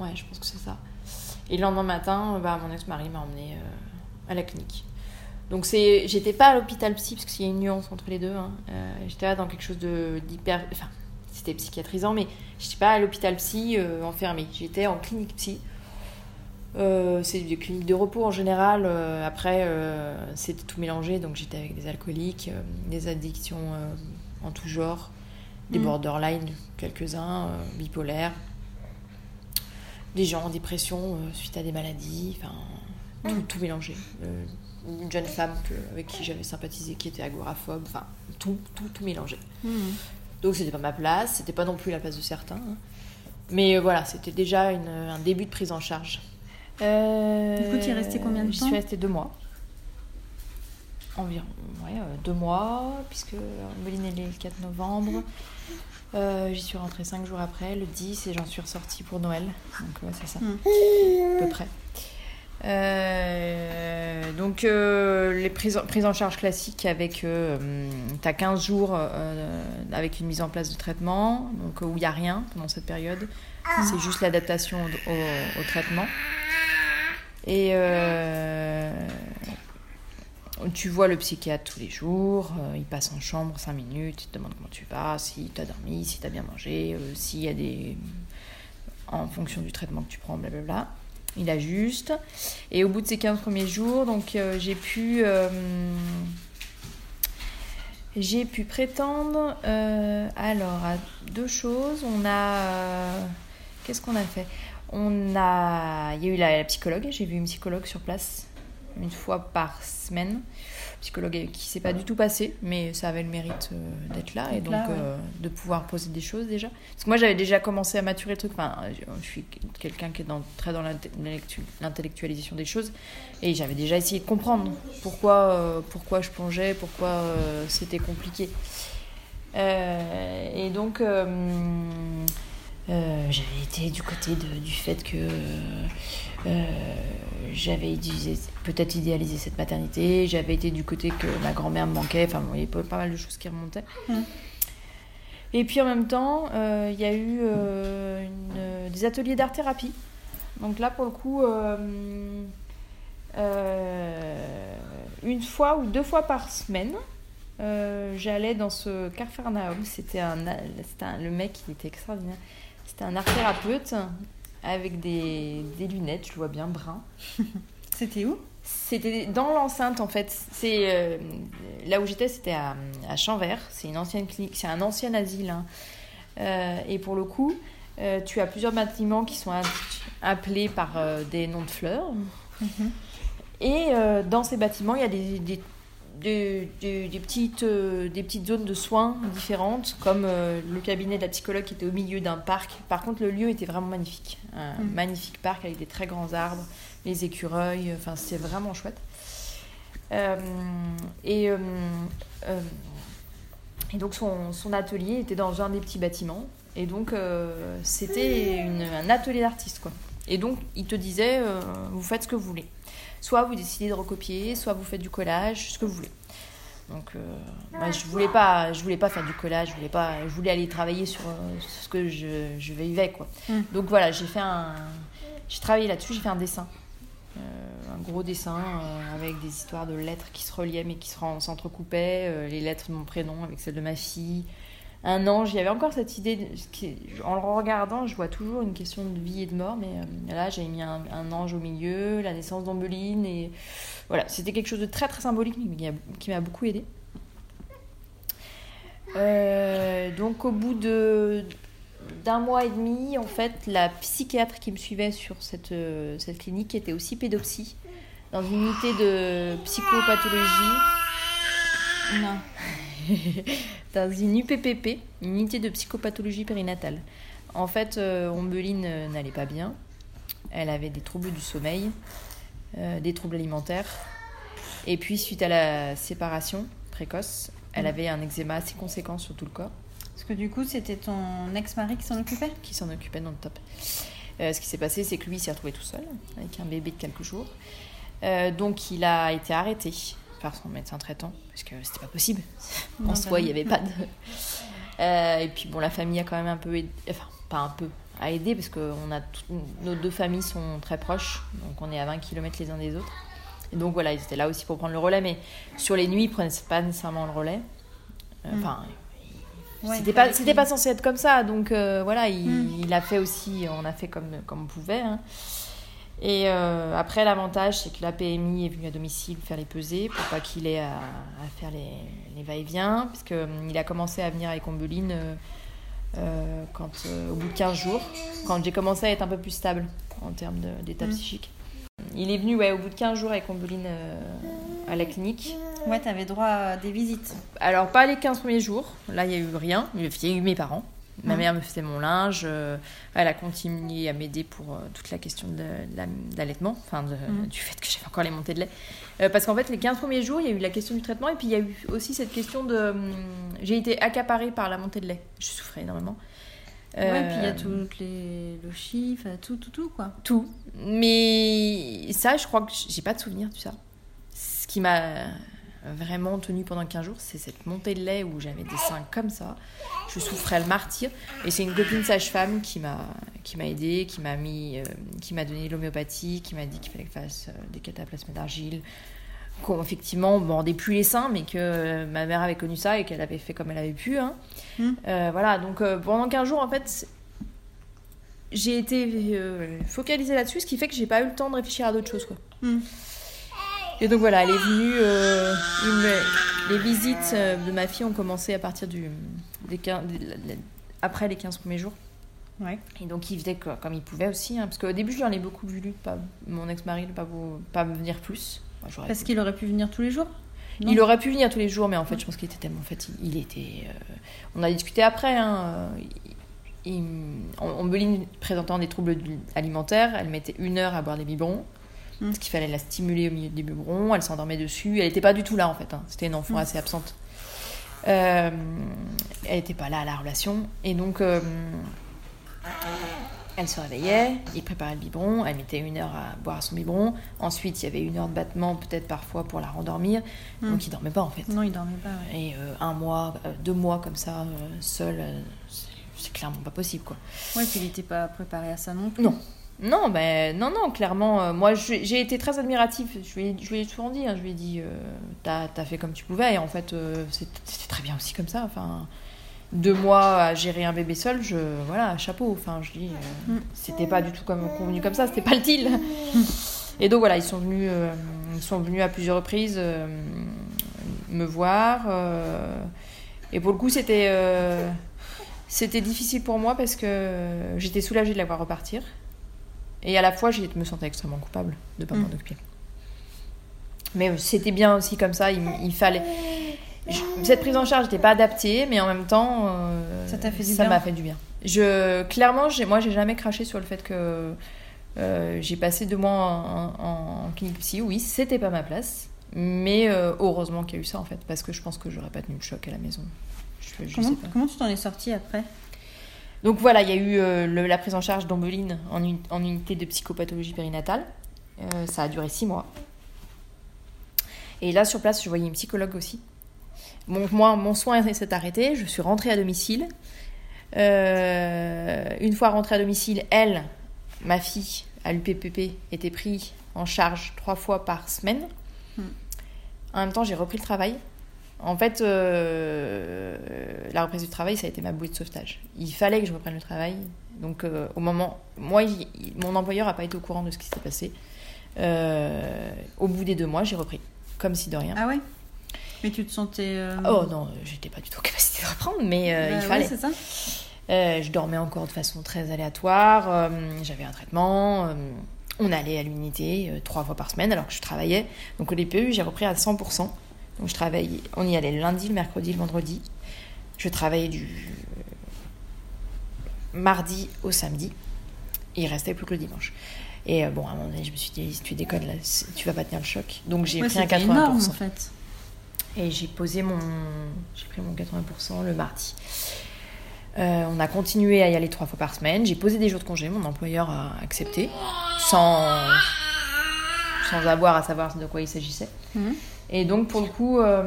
Ouais, je pense que c'est ça. Et le lendemain matin, bah, mon ex-mari m'a emmené à la clinique. Donc c'est, j'étais pas à l'hôpital psy parce qu'il y a une nuance entre les deux. hein. Euh, j'étais là dans quelque chose de d'hyper, enfin c'était psychiatrisant, mais j'étais pas à l'hôpital psy euh, enfermée. J'étais en clinique psy. Euh, c'est des cliniques de repos en général. Euh, après, c'était tout mélangé, donc j'étais avec des alcooliques, des addictions en tout genre, des Mhm. borderline, quelques-uns, bipolaires, des gens en dépression suite à des maladies, enfin tout, Mhm. tout mélangé. Euh, une jeune femme que- avec qui j'avais sympathisé qui était agoraphobe, enfin tout, tout, tout mélangé. Mm. Donc c'était pas ma place, c'était pas non plus la place de certains. hein. Mais euh, voilà, c'était déjà une- un début de prise en charge. Euh, Du coup, tu y es resté combien de J'y temps suis restée deux mois. Environ, ouais, euh, deux mois, puisque Meline est née le 4 novembre. Euh, J'y suis rentrée cinq jours après, le 10, et j'en suis ressortie pour Noël. Donc ouais, c'est ça, Mm. à peu près. Euh, donc euh, les prises, en- charge classiques avec euh, tu as 15 jours euh, avec une mise en place de traitement donc où il n'y a rien pendant cette période. C'est juste l'adaptation au, traitement. Et tu vois le psychiatre tous les jours il passe en chambre 5 minutes il te demande comment tu vas si tu as dormi si tu as bien mangé s'il y a des en fonction du traitement que tu prends blablabla il ajuste et au bout de ces 15 premiers jours, donc euh, j'ai pu euh, j'ai pu prétendre euh, alors à deux choses. On a qu'est-ce qu'on a fait? On a il y a eu la, la psychologue. J'ai vu une psychologue sur place une fois par semaine. Psychologue qui s'est pas du tout passé, mais ça avait le mérite euh, d'être là et donc là, ouais. euh, de pouvoir poser des choses déjà. Parce que moi j'avais déjà commencé à maturer le truc. Enfin, je, suis quelqu'un qui est dans, très dans l'intellectu- l'intellectualisation des choses et j'avais déjà essayé de comprendre pourquoi, euh, pourquoi je plongeais, pourquoi c'était compliqué. Et donc, euh, j'avais été du côté de- du fait que euh, j'avais peut-être idéalisé cette maternité, j'avais été du côté que ma grand-mère me manquait, enfin, bon, il y avait pas, mal de choses qui remontaient. Mm. Et puis en même temps, euh, il y a eu une- des ateliers d'art-thérapie. Donc là, pour le coup, une fois ou deux fois par semaine, j'allais dans ce Carfarnaum. C'était un, un- le mec, il était extraordinaire. C'était un art thérapeute avec des, des lunettes, je le vois bien, brun. C'était où? C'était dans l'enceinte en fait. C'est euh, là où j'étais, c'était à, à. C'est une ancienne clinique, c'est un ancien asile. hein. Euh, et pour le coup, euh, tu as plusieurs bâtiments qui sont appelés par des noms de fleurs. Et euh, dans ces bâtiments, il y a des, des, des- des- des petites, euh, des petites zones de soins différentes, comme euh, le cabinet de la psychologue qui était au milieu d'un parc. Par contre, le lieu était vraiment magnifique. Un Mhm. magnifique parc avec des très grands arbres, les écureuils, enfin, c'était vraiment chouette. Euh, et, et donc, son, son atelier était dans un des petits bâtiments. Et donc, c'était un atelier d'artiste, quoi. Et donc, il te disait, vous faites ce que vous voulez. Soit vous décidez de recopier, soit vous faites du collage, ce que vous voulez. Donc, euh, moi, je voulais pas, je voulais pas faire du collage, je voulais pas, je voulais aller travailler sur, euh, sur ce que je, je vivais, quoi. Mm. Donc voilà, j'ai fait un, j'ai travaillé là-dessus, j'ai fait un dessin, Euh, un gros dessin avec des histoires de lettres qui se reliaient mais qui se s'entrecoupaient, les lettres de mon prénom avec celles de ma fille, un ange. Il y avait encore cette idée, en le regardant, je vois toujours une question de vie et de mort, mais euh, là, j'ai mis un, ange au milieu, la naissance d'Ambeline, et voilà, c'était quelque chose de très très symbolique, mais qui m'a beaucoup aidé. Euh, donc, au bout de d'un mois et demi, en fait, la psychiatre qui me suivait sur cette, euh, cette clinique était aussi pédopsie, dans une unité de psychopathologie Non. dans une UPPP, une unité de psychopathologie périnatale. En fait, euh, Ombeline euh, n'allait pas bien. Elle avait des troubles du sommeil, euh, des troubles alimentaires. Et puis, suite à la séparation précoce, elle avait un eczéma assez conséquent sur tout le corps, Parce que du coup, c'était ton ex-mari qui s'en occupait? Qui s'en occupait dans le top. Euh, ce qui s'est passé, c'est que lui s'est retrouvé tout seul, avec un bébé de quelques jours. Euh, donc, il a été arrêté par son médecin traitant, parce que c'était pas possible. En bah soi, il non. n'y avait pas de. Euh, et puis bon, la famille a quand même un peu aidé, enfin pas un peu, a aidé parce que on a tout- nos deux familles sont très proches, donc on est à 20 km les uns des autres. Et donc voilà, ils étaient là aussi pour prendre le relais, mais sur les nuits, ils prenaient pas nécessairement le relais. Euh, Mm. Enfin, Ouais, c'était il pas, c'était pas censé être comme ça, donc euh, voilà, il, Mm. il a fait aussi, on a fait comme, comme on pouvait. hein. Et euh, après, l'avantage, c'est que la PMI est venue à domicile faire les pesées pour pas qu'il ait à, à faire les, les va-et-vient, parce que, hum, a commencé à venir avec Ombeline euh, euh, quand, euh, au bout de 15 jours, quand j'ai commencé à être un peu plus stable en termes d'état Mm. psychique. Il est venu ouais, au bout de 15 jours avec Ombeline à la clinique. Ouais, t'avais droit à des visites. Alors, pas les 15 premiers jours. Là, il n'y a eu rien. Il y a eu mes parents. Ma mère me faisait mon linge. euh, elle a continué à m'aider pour euh, toute la question de, de la- de l'allaitement, enfin Mhm. du fait que j'avais encore les montées de lait. Euh, parce qu'en fait, les 15 premiers jours, il y a eu la question du traitement et puis il y a eu aussi cette question de. J'ai été accaparée par la montée de lait. Je souffrais énormément. Ouais, puis il y a Euh, tout les... le chiffre, tout, tout, tout, quoi. tout. Mais ça, je crois que j'ai pas de souvenir de ça. Ce qui m'a vraiment tenu pendant 15 jours, c'est cette montée de lait où j'avais des seins comme ça. Je souffrais le martyr. Et c'est une copine sage-femme qui m'a qui m'a aidée, qui m'a mis, euh, qui m'a donné l'homéopathie, qui m'a dit qu'il fallait que je fasse euh, des cataplasmes d'argile. Qu'on, effectivement, on mordait plus les seins, mais que euh, ma mère avait connu ça et qu'elle avait fait comme elle avait pu. hein. Mm. Euh, voilà, donc pendant 15 jours, en fait, j'ai été focalisée là-dessus, ce qui fait que j'ai pas eu le temps de réfléchir à d'autres choses. Quoi. Mm. Et donc voilà, elle est venue. euh, me- les visites euh, de ma fille ont commencé à partir du, des 15 des- après les 15 premiers jours. Ouais. Et donc il faisait comme il pouvait aussi. hein, parce qu'au début, j'en ai beaucoup voulu, pas, mon ex-mari, de pas, pas me venir plus. Moi, Parce qu'il aurait pu venir tous les jours non? Il aurait pu venir tous les jours, mais en fait, je pense qu'il était tellement fatigué. Il était. euh, On a discuté après. Hein, il- il- Ombeline présentant des troubles alimentaires, elle mettait une heure à boire des biberons. Mm. Parce qu'il fallait la stimuler au milieu des biberons. Elle s'endormait dessus. Elle n'était pas du tout là, en fait. hein. C'était une enfant Mm. assez absente. Euh, elle n'était pas là à la relation. Et donc. euh, elle se réveillait, il préparait le biberon, elle mettait une heure à boire son biberon. Ensuite, il y avait une heure de battement, peut-être parfois pour la rendormir. Mm. Donc, il dormait pas en fait. Non, il dormait pas, ouais. Et euh, un mois, deux mois comme ça, seul, c'est- clairement pas possible quoi. Ouais, puis il était pas préparé à ça non plus. Non. Non, ben non, non, clairement, euh, moi j'ai été très admiratif. Je lui ai, je lui ai souvent dit, hein, je lui ai dit, euh, t'as as fait comme tu pouvais, et en fait, euh, c'était très bien aussi comme ça. Enfin, deux mois à gérer un bébé seul, je, voilà, chapeau. Enfin, je dis, Mm. c'était pas du tout comme convenu comme ça, c'était pas le deal. Et donc voilà, ils sont venus, ils sont venus à plusieurs reprises me voir. et pour le coup, c'était c'était difficile pour moi parce que j'étais soulagée de la voir repartir. Et à la fois, je me sentais extrêmement coupable de ne pas m'en occuper. Mais euh, c'était bien aussi comme ça, il, il fallait... je- cette prise en charge n'était pas adaptée, mais en même temps, euh, Ça t'a fait du ça bien. m'a fait du bien. Je, clairement, moi, j'ai jamais craché sur le fait que euh, j'ai passé deux mois en, en- en clinique psy. Oui, c'était pas ma place, mais euh, heureusement qu'il y a eu ça en fait, parce que je pense que j'aurais pas tenu le choc à la maison. Je, je Comment, sais pas. comment tu t'en es sorti après? Donc voilà, il y a eu euh, le- la prise en charge d'Ambeline en unité de psychopathologie périnatale. Euh, ça a duré six mois. Et là, sur place, je voyais une psychologue aussi. Bon, moi, mon soin s'est arrêté. Je suis rentrée à domicile. Euh, une fois rentrée à domicile, elle, ma fille, à l'UPPP, était prise en charge trois fois par semaine. Hmm. En même temps, j'ai repris le travail En fait, euh, la reprise du travail, ça a été ma bouée de sauvetage. Il fallait que je reprenne le travail. Donc, euh, au moment. Moi, il- il- mon employeur n'a pas été au courant de ce qui s'était passé. Euh, au bout des deux mois, j'ai repris. Comme si de rien. Ah ouais? Mais tu te sentais. Oh non, j'étais pas du tout en capacité de reprendre, mais euh, bah il ouais, fallait. c'est ça. Je dormais encore de façon très aléatoire. J'avais un traitement. on allait à l'unité trois fois par semaine alors que je travaillais. Donc au début, j'ai repris à 100%. Donc je travaillais, on y allait le lundi, le mercredi, le vendredi. Je travaillais du mardi au samedi. Et il restait plus que le dimanche. Et euh, bon, à un moment donné, je me suis dit, si tu déconnes là, tu vas pas tenir le choc. Donc j'ai Ouais, pris un c'était 80%. énorme en fait. Et j'ai posé mon. J'ai pris mon 80% le mardi. Euh, on a continué à y aller trois fois par semaine. J'ai posé des jours de congé. Mon employeur a accepté. Sans, sans avoir à savoir de quoi il s'agissait. Mhm. Et donc, pour le coup, euh,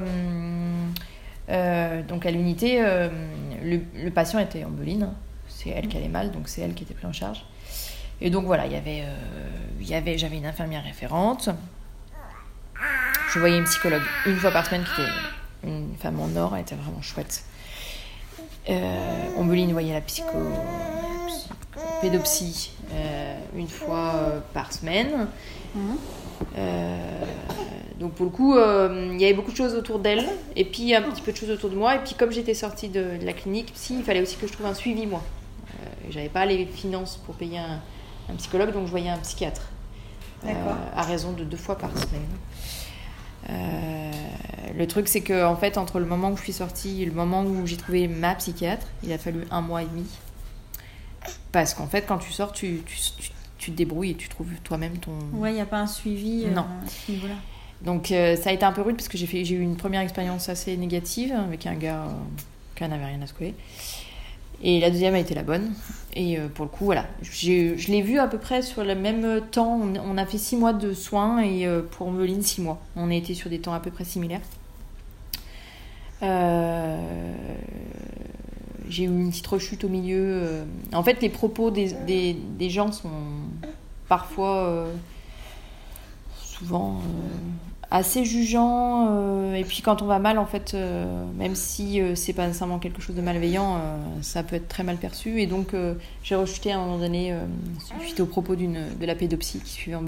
euh, donc à l'unité, euh, le, patient était en beline. C'est elle qui allait mal, donc c'est elle qui était prise en charge. Et donc voilà, il j'avais une infirmière référente. Je voyais une psychologue une fois par semaine qui était une femme en or, elle était vraiment chouette. Euh, Ombeline voyait la psycho, psy- pédopsie une fois par semaine. Euh, donc pour le coup, euh, il y avait beaucoup de choses autour d'elle, et puis un petit peu de choses autour de moi. Et puis comme j'étais sortie de, de la clinique psy, il fallait aussi que je trouve un suivi moi. Euh, J'avais pas les finances pour payer un, un psychologue, donc je voyais un psychiatre. Euh, à raison de deux fois par semaine. Euh, le truc, c'est que en fait, entre le moment où je suis sortie et le moment où j'ai trouvé ma psychiatre, il a fallu un mois et demi. Parce qu'en fait, quand tu sors, tu, tu, tu- tu te débrouilles et tu trouves toi-même ton, Ouais, il n'y a pas un suivi euh, Non. à ce niveau-là. donc euh, ça a été un peu rude parce que j'ai fait j'ai eu une première expérience assez négative avec un gars euh, qui n'avait rien à secouer. Et la deuxième a été la bonne. Et euh, pour le coup, voilà. Je l'ai vu à peu près sur le même temps. On, on a fait six mois de soins et pour Meline, six mois. On a été sur des temps à peu près similaires. J'ai eu une petite rechute au milieu. En fait, les propos des, des, des gens sont parfois, euh, souvent, euh, assez jugeants. euh, et puis quand on va mal, en fait, même si euh, c'est pas nécessairement quelque chose de malveillant, ça peut être très mal perçu. Et donc, j'ai rechuté à un moment donné, suite aux propos de la pédopsie qui suivait en.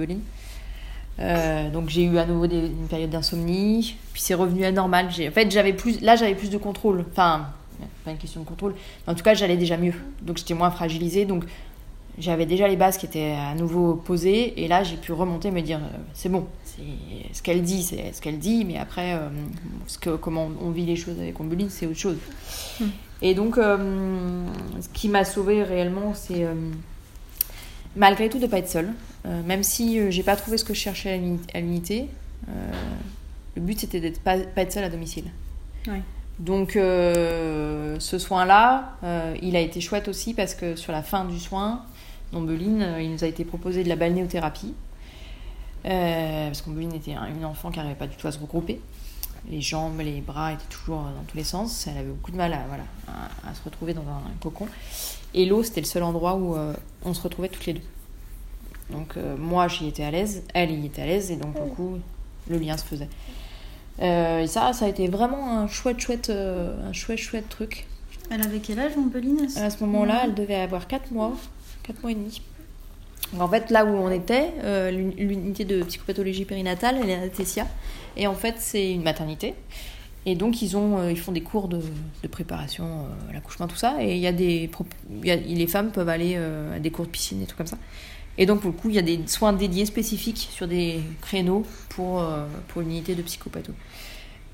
Euh, donc j'ai eu à nouveau une période d'insomnie, puis c'est revenu à normal. En fait, j'avais plus, là j'avais plus de contrôle. Enfin, pas une question de contrôle, en tout cas j'allais déjà mieux. Donc j'étais moins fragilisée, donc j'avais déjà les bases qui étaient à nouveau posées, et là j'ai pu remonter, me dire euh, c'est bon, c'est ce qu'elle dit, c'est ce qu'elle dit, mais après euh, ce que, comment on vit les choses avec Ombeline, c'est autre chose. Mm. Et donc euh, ce qui m'a sauvée réellement, c'est euh, malgré tout de ne pas être seule. Même si j'ai pas trouvé ce que je cherchais à l'uni- à l'unité, le but c'était d'être pas, pas être seule à domicile. Ouais. Donc euh, ce soin-là, euh, il a été chouette aussi parce que sur la fin du soin, Ombeline, euh, il nous a été proposé de la balnéothérapie. Euh, parce qu'Ombeline était un- une enfant qui n'arrivait pas du tout à se regrouper. Les jambes, les bras étaient toujours dans tous les sens. Elle avait beaucoup de mal à, voilà, à, à se retrouver dans un, cocon. Et l'eau, c'était le seul endroit où euh, on se retrouvait toutes les deux. Donc euh, moi, j'y étais à l'aise, elle y était à l'aise, et donc du coup, le lien se faisait. Euh, et ça, ça a été vraiment un chouette, chouette, euh, un chouette, chouette truc. Elle avait quel âge, Ombeline À ce moment-là, elle devait avoir 4 mois, 4 mois et demi. Donc, en fait, là où on était, euh, l'uni- l'unité de psychopathologie périnatale, elle est à Tessia. Et en fait, c'est une maternité. Et donc, ils, euh, font des cours de, préparation euh, à l'accouchement, tout ça. Et y a les femmes peuvent aller à des cours de piscine et tout comme ça. Et donc, pour le coup, il y a des soins dédiés spécifiques sur des créneaux pour, l'unité de psychopatho.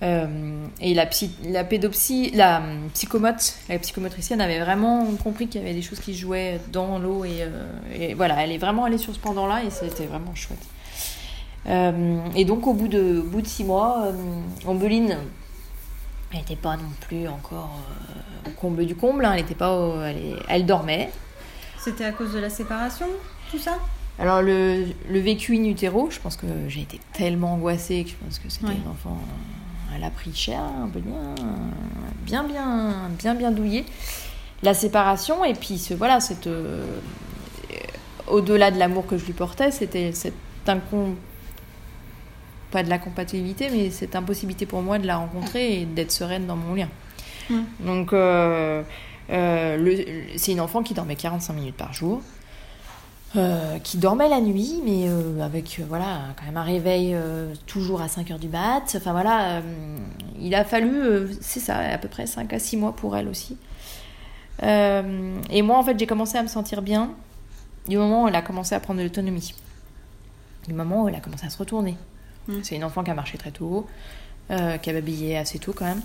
Euh, et la, psy, la pédopsie, la hum, psychomote, la psychomotricienne avait vraiment compris qu'il y avait des choses qui se jouaient dans l'eau et, euh, et voilà, elle est vraiment allée sur ce pendant-là et c'était vraiment chouette. Euh, et donc au bout de, au bout de six mois, elle n'était pas non plus encore au comble du comble, hein, elle était pas, au- elle, dormait. C'était à cause de la séparation, tout ça? Alors le, le vécu in utero, je pense que j'ai été tellement angoissée que je pense que c'était Ouais. une enfant, elle a pris cher, peu bien, bien, bien, bien, bien douillée. La séparation et puis ce, voilà, cette, euh, au-delà de l'amour que je lui portais, c'était cette pas de la compatibilité, mais cette impossibilité pour moi de la rencontrer et d'être sereine dans mon lien. Mm. Donc, euh, euh, c'est une enfant qui dormait 45 minutes par jour. Euh, qui dormait la nuit, mais euh, avec euh, voilà quand même un réveil toujours à 5 heures du mat. Enfin voilà, il a fallu, c'est ça, à peu près 5 à 6 mois pour elle aussi. Et moi, en fait, j'ai commencé à me sentir bien du moment où elle a commencé à prendre de l'autonomie. Du moment où elle a commencé à se retourner. Mm. C'est une enfant qui a marché très tôt, qui a babillé assez tôt quand même.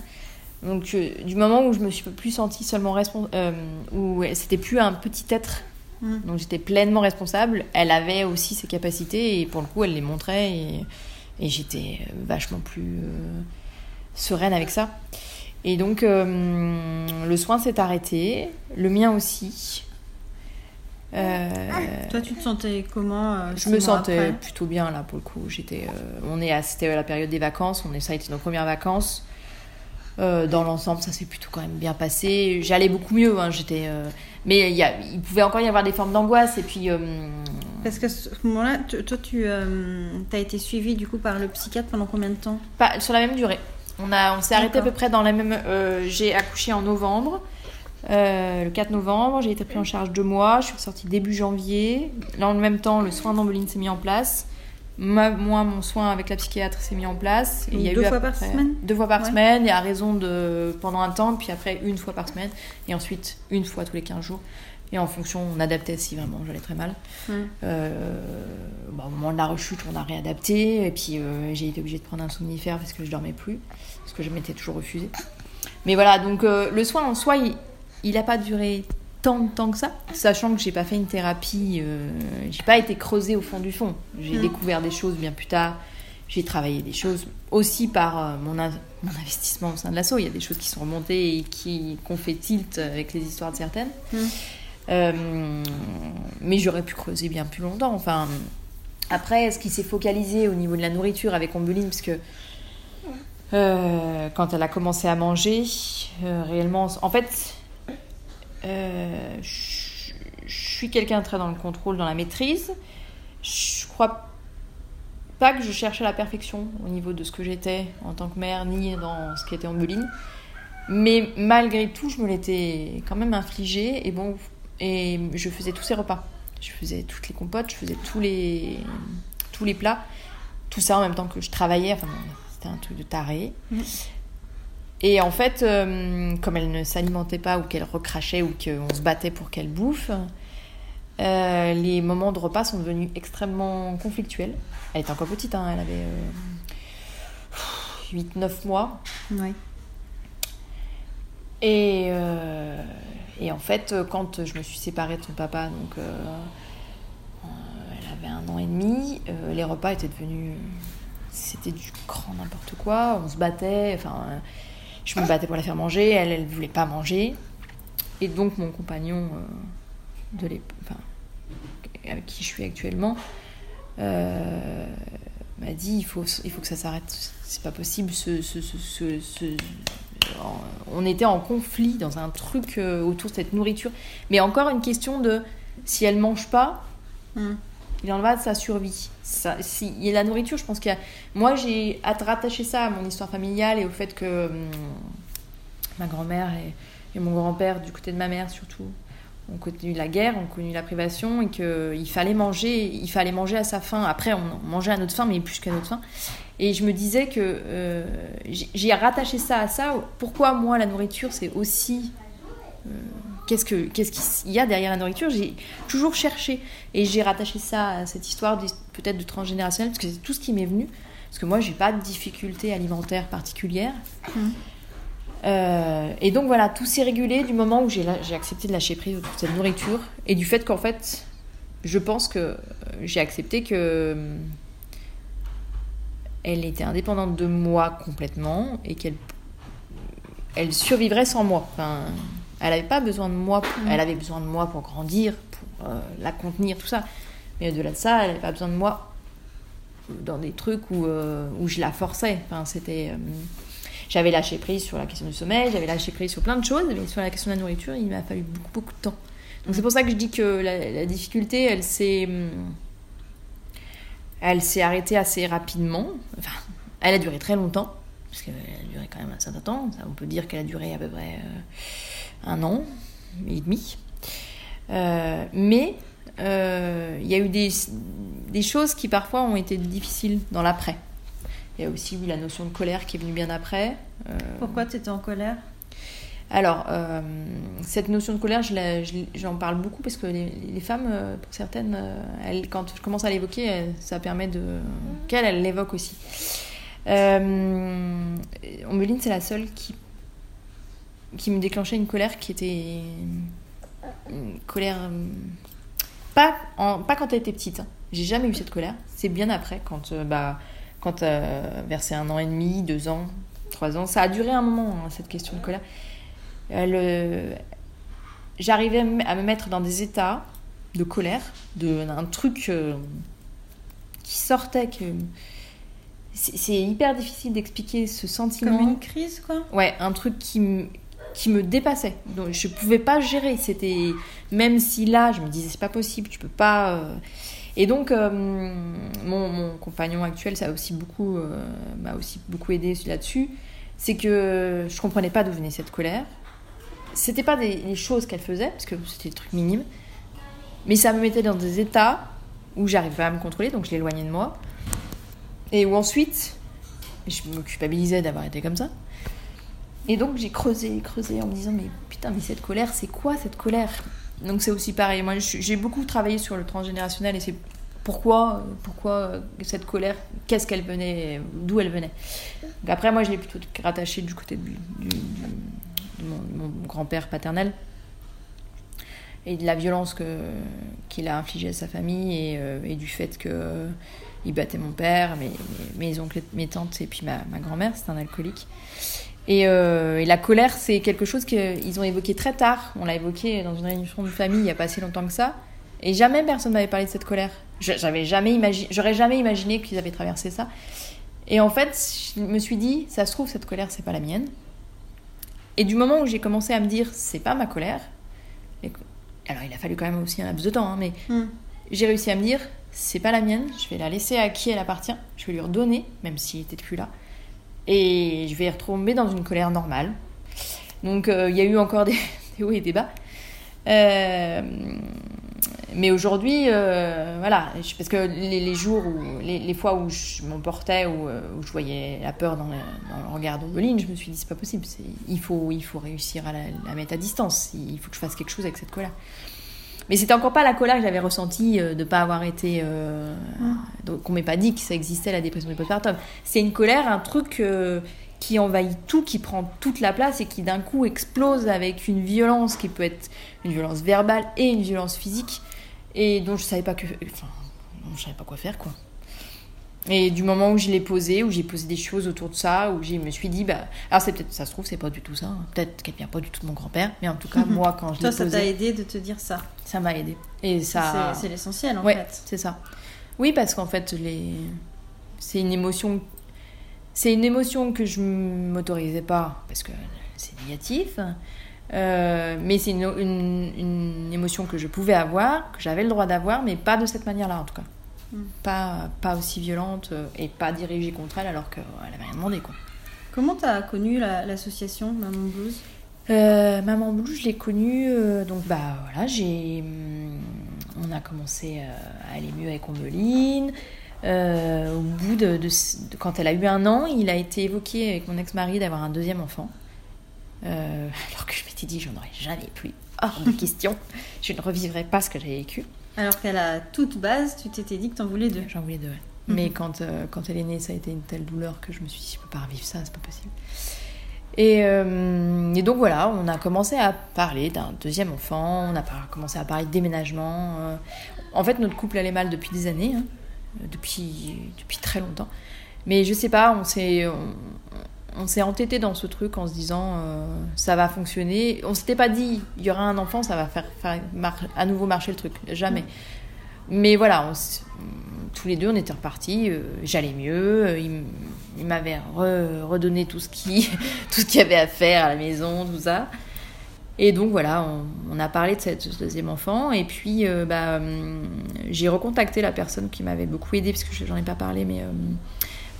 Donc, du moment où je me suis plus sentie seulement responsable, où c'était plus un petit être, Mm. donc j'étais pleinement responsable, elle avait aussi ses capacités et pour le coup, elle les montrait et, et j'étais vachement plus euh, sereine avec ça. Et donc, euh, le soin s'est arrêté, le mien aussi. Euh, Toi, tu te sentais comment euh, je me sentais plutôt bien là pour le coup. J'étais, euh, on est, à- c'était la période des vacances. On est, ça a été nos premières vacances. Euh, dans l'ensemble, ça s'est plutôt quand même bien passé. J'allais beaucoup mieux. hein, j'étais, euh, mais il y a, il pouvait encore y avoir des formes d'angoisse. Et puis, euh, Parce qu'à ce moment-là, toi, tu as été suivi du coup par le psychiatre pendant combien de temps? Pas sur la même durée. On a, on s'est arrêté à peu près dans la même. euh, j'ai accouché en novembre. euh, le 4 novembre, j'ai été pris en charge deux mois, je suis ressortie début janvier. Là, en même temps, le soin d'emboline s'est mis en place. Ma- moi, mon soin avec la psychiatre s'est mis en place. Et il y a Deux eu fois par semaine Deux fois par Ouais. semaine, et à raison de. pendant un temps, puis après une fois par semaine, et ensuite une fois tous les 15 jours. Et en fonction, on adaptait si vraiment j'allais très mal. Mm. Euh, bah, au moment de la rechute, on a réadapté, et puis euh, j'ai été obligée de prendre un somnifère parce que je dormais plus, parce que je m'étais toujours refusée. Mais voilà, donc euh, le soin en soi, il n'a pas duré tant de temps que ça, sachant que j'ai pas fait une thérapie, euh, j'ai pas été creusée au fond du fond. J'ai Mm. découvert des choses bien plus tard. J'ai travaillé des choses aussi par euh, mon, in- mon investissement au sein de l'assaut. Il y a des choses qui sont remontées et qui qu'on fait tilt avec les histoires de certaines. Mm. Euh, mais j'aurais pu creuser bien plus longtemps. Enfin, après, ce qui s'est focalisé au niveau de la nourriture avec Ombeline, parce que euh, quand elle a commencé à manger, réellement, en fait, euh, je suis quelqu'un très dans le contrôle, dans la maîtrise. Je crois pas que je cherchais la perfection au niveau de ce que j'étais en tant que mère, ni dans ce qui était Ombeline. Mais malgré tout, je me l'étais quand même infligé. Et bon, et je faisais tous ces repas. Je faisais toutes les compotes, je faisais tous les, tous les plats. Tout ça en même temps que je travaillais. Enfin, c'était un truc de taré. Mhm. Et en fait, euh, comme elle ne s'alimentait pas ou qu'elle recrachait ou qu'on se battait pour qu'elle bouffe, euh, les moments de repas sont devenus extrêmement conflictuels. Elle était encore petite, hein, elle avait 8-9 mois. Ouais. Et, euh, et en fait, euh, quand je me suis séparée de son papa, donc euh, euh, elle avait un an et demi, euh, les repas étaient devenus. C'était du grand n'importe quoi, on se battait, enfin, euh, je me battais pour la faire manger, elle, elle voulait pas manger. Et donc, mon compagnon euh, avec qui je suis actuellement, euh, m'a dit il faut, il faut que ça s'arrête, c'est pas possible, on était en conflit dans un truc euh, autour de cette nourriture. Mais encore une question de si elle mange pas, Mm. Il en va de sa survie. Ça, si, a la nourriture, je pense qu'il y a. Moi, j'ai à rattacher ça à mon histoire familiale et au fait que hum, ma grand-mère et, mon grand-père, du côté de ma mère surtout, ont connu la guerre, ont connu la privation et qu'il fallait manger, il fallait manger à sa faim. Après, on mangeait à notre faim, mais plus qu'à notre faim. Et je me disais que euh, j'ai rattaché ça à ça. Pourquoi moi la nourriture c'est aussi qu'est-ce que qu'est-ce qu'il y a derrière la nourriture? J'ai toujours cherché et j'ai rattaché ça à cette histoire peut-être de transgénérationnel parce que c'est tout ce qui m'est venu. Parce que moi j'ai pas de difficultés alimentaires particulières. Euh, et donc voilà, tout s'est régulé du moment où j'ai accepté de lâcher prise de toute cette nourriture et du fait qu'en fait, je pense que euh, j'ai accepté que euh, elle était indépendante de moi complètement et qu'elle elle survivrait sans moi. Enfin, elle n'avait pas besoin de moi. pour- Elle avait besoin de moi pour grandir, pour euh, la contenir, tout ça. Mais au-delà de ça, elle n'avait pas besoin de moi dans des trucs où, euh, où je la forçais. Enfin, c'était. euh, j'avais lâché prise sur la question du sommeil, j'avais lâché prise sur plein de choses, mais sur la question de la nourriture, il m'a fallu beaucoup, beaucoup de temps. Donc c'est pour ça que je dis que la, la difficulté, elle s'est. hum, Elle s'est arrêtée assez rapidement. Enfin, elle a duré très longtemps, parce qu'elle a duré quand même un certain temps. On peut dire qu'elle a duré à peu près un an et demi. mais il y a eu des, des choses qui parfois ont été difficiles dans l'après. Il y a aussi la notion de colère qui est venue bien après. Pourquoi tu étais en colère? Alors, euh, cette notion de colère, j'en parle beaucoup parce que les, femmes, euh, pour certaines, euh, elles, quand je commence à l'évoquer, ça permet de. qu'elles, elles l'évoquent aussi. Ombeline, c'est la seule qui, qui me déclenchait une colère qui était. Une colère. Pas, pas quand elle était petite. Hein. J'ai jamais eu cette colère. C'est bien après, quand. bah, quand versé un an et demi, deux ans, trois ans. Ça a duré un moment, hein, cette question de colère. Euh, j'arrivais à me mettre dans des états de colère, d'un truc euh, qui sortait que c'est hyper difficile d'expliquer ce sentiment. Comme une crise, quoi? Ouais, un truc qui me, qui me dépassait. Donc je pouvais pas gérer. C'était même si là, je me disais c'est pas possible, tu peux pas. Euh. Et donc mon, mon, compagnon actuel, ça a aussi beaucoup m'a aussi beaucoup aidé là-dessus. C'est que je comprenais pas d'où venait cette colère c'était pas des, choses qu'elle faisait, parce que c'était des trucs minimes, mais ça me mettait dans des états où j'arrivais à me contrôler, donc je l'éloignais de moi. Et où ensuite, je me culpabilisais d'avoir été comme ça. Et donc j'ai creusé, creusé en me disant, mais putain, mais cette colère, c'est quoi cette colère? Donc c'est aussi pareil. Moi, j'ai beaucoup travaillé sur le transgénérationnel et c'est pourquoi, pourquoi cette colère, qu'est-ce qu'elle venait, d'où elle venait? Après, moi, je l'ai plutôt rattachée du côté du, mon, grand-père paternel et de la violence qu'il a infligée à sa famille et, euh, du fait qu'il euh, battait mon père, mes, mes, oncles, mes tantes et puis ma, grand-mère, c'est un alcoolique. Euh, et, la colère, c'est quelque chose qu'ils ont évoqué très tard. On l'a évoqué dans une réunion de famille il n'y a pas si longtemps que ça. Et jamais personne m'avait parlé de cette colère. J'avais jamais imaginé, j'aurais jamais imaginé qu'ils avaient traversé ça. Et en fait, je me suis dit, ça se trouve, cette colère, c'est pas la mienne. Et du moment où j'ai commencé à me dire, c'est pas ma colère, alors il a fallu quand même aussi un laps de temps, hein, mais hmm. j'ai réussi à me dire, c'est pas la mienne, je vais la laisser à qui elle appartient, je vais lui redonner, même s'il était plus là, et je vais retomber dans une colère normale. Donc euh, il y a eu encore des, hauts et des bas. Euh, mais aujourd'hui, euh, voilà, parce que les, jours où, les, fois où je m'emportais, où, où, je voyais la peur dans le, dans le regard d'Ombeline, je me suis dit, c'est pas possible, il faut, il faut réussir à la, mettre à distance, il faut que je fasse quelque chose avec cette colère. Mais c'était encore pas la colère que j'avais ressentie euh, de ne pas avoir été. donc qu'on m'ait pas dit que ça existait la dépression du postpartum. C'est une colère, un truc qui envahit tout, qui prend toute la place et qui d'un coup explose avec une violence qui peut être une violence verbale et une violence physique et dont je savais pas que enfin je savais pas quoi faire quoi et du moment où je l'ai posé où j'ai posé des choses autour de ça où je me suis dit bah alors c'est peut-être ça se trouve c'est pas du tout ça hein. peut-être qu'elle vient pas du tout de mon grand-père mais en tout cas moi quand je l'ai posé ça t'a aidé de te dire ça? Ça m'a aidé et ça c'est l'essentiel en ouais, fait c'est ça oui parce qu'en fait les c'est une émotion c'est une émotion que je m'autorisais pas parce que c'est négatif euh, mais c'est une, une, émotion que je pouvais avoir, que j'avais le droit d'avoir, mais pas de cette manière-là en tout cas. Pas, pas aussi violente euh, et pas dirigée contre elle alors qu'elle avait rien demandé. Quoi. Comment tu as connu l'association Maman Blues? Euh, Maman Blues, je l'ai connue, donc bah voilà, j'ai, hum, on a commencé à aller mieux avec Ombeline. au bout de, de, quand elle a eu un an, il a été évoqué avec mon ex-mari d'avoir un deuxième enfant. Euh, alors que je m'étais dit, j'en aurais jamais plus. Hors de question. Je ne revivrai pas ce que j'ai vécu. Alors qu'à la toute base, tu t'étais dit que t'en voulais deux. J'en voulais deux, ouais. Mhm. Mais quand, euh, quand elle est née, ça a été une telle douleur que je me suis dit, je peux pas revivre ça, c'est pas possible. Et, euh, et, donc voilà, on a commencé à parler d'un deuxième enfant, on a commencé à parler de déménagement. En fait, notre couple allait mal depuis des années, hein. depuis, depuis très longtemps. Mais je sais pas, on s'est on s'est entêté dans ce truc en se disant euh, ça va fonctionner. On s'était pas dit il y aura un enfant, ça va faire, à nouveau marcher le truc. Jamais. Mais voilà, tous les deux, on était repartis. Euh, j'allais mieux. Euh, il, m'avait redonné tout ce qui tout ce qu'il y avait à faire à la maison, tout ça. Et donc voilà, on, a parlé de cette deuxième enfant. Et puis euh, bah, hum, j'ai recontacté la personne qui m'avait beaucoup aidé, parce que j'en ai pas parlé, mais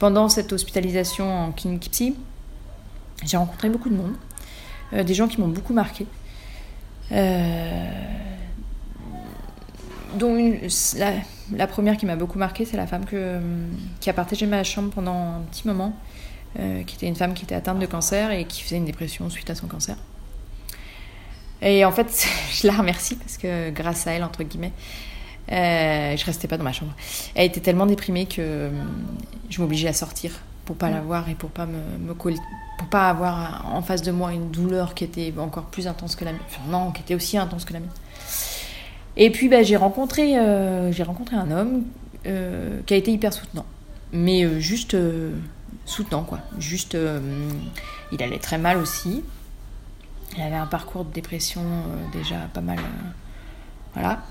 pendant cette hospitalisation en clinique j'ai rencontré beaucoup de monde, des gens qui m'ont beaucoup marqué. dont la, première qui m'a beaucoup marqué, c'est la femme que, qui a partagé ma chambre pendant un petit moment euh, qui était une femme qui était atteinte de cancer et qui faisait une dépression suite à son cancer. Et en fait, je la remercie parce que grâce à elle, entre guillemets, euh, je restais pas dans ma chambre. Elle était tellement déprimée que euh, je m'obligeais à sortir pour pas la voir et pour pas me, coller, pour pas avoir en face de moi une douleur qui était encore plus intense que la mienne. Enfin, non, qui était aussi intense que la mienne. Et puis bah, j'ai rencontré, euh, j'ai rencontré un homme qui a été hyper soutenant, mais juste soutenant, quoi. Juste, euh, il allait très mal aussi. Il avait un parcours de dépression euh, déjà pas mal. Euh, voilà.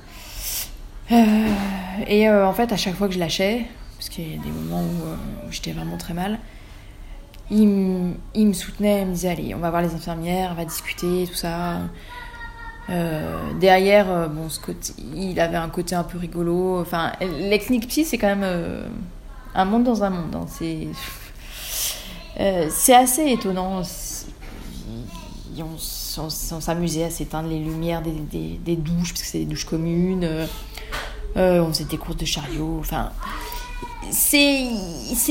Et en fait, à chaque fois que je lâchais, parce qu'il y a des moments où, j'étais vraiment très mal, il, me soutenait, il me disait Allez, on va voir les infirmières, on va discuter, tout ça. derrière, bon, il avait un côté un peu rigolo. Enfin, les psy, c'est quand même un monde dans un monde. Hein. C'est euh, assez étonnant. On, s'amusait à s'éteindre les lumières des, douches, parce que c'est des douches communes. Euh, euh, on faisait des courses de chariot. Enfin, c'est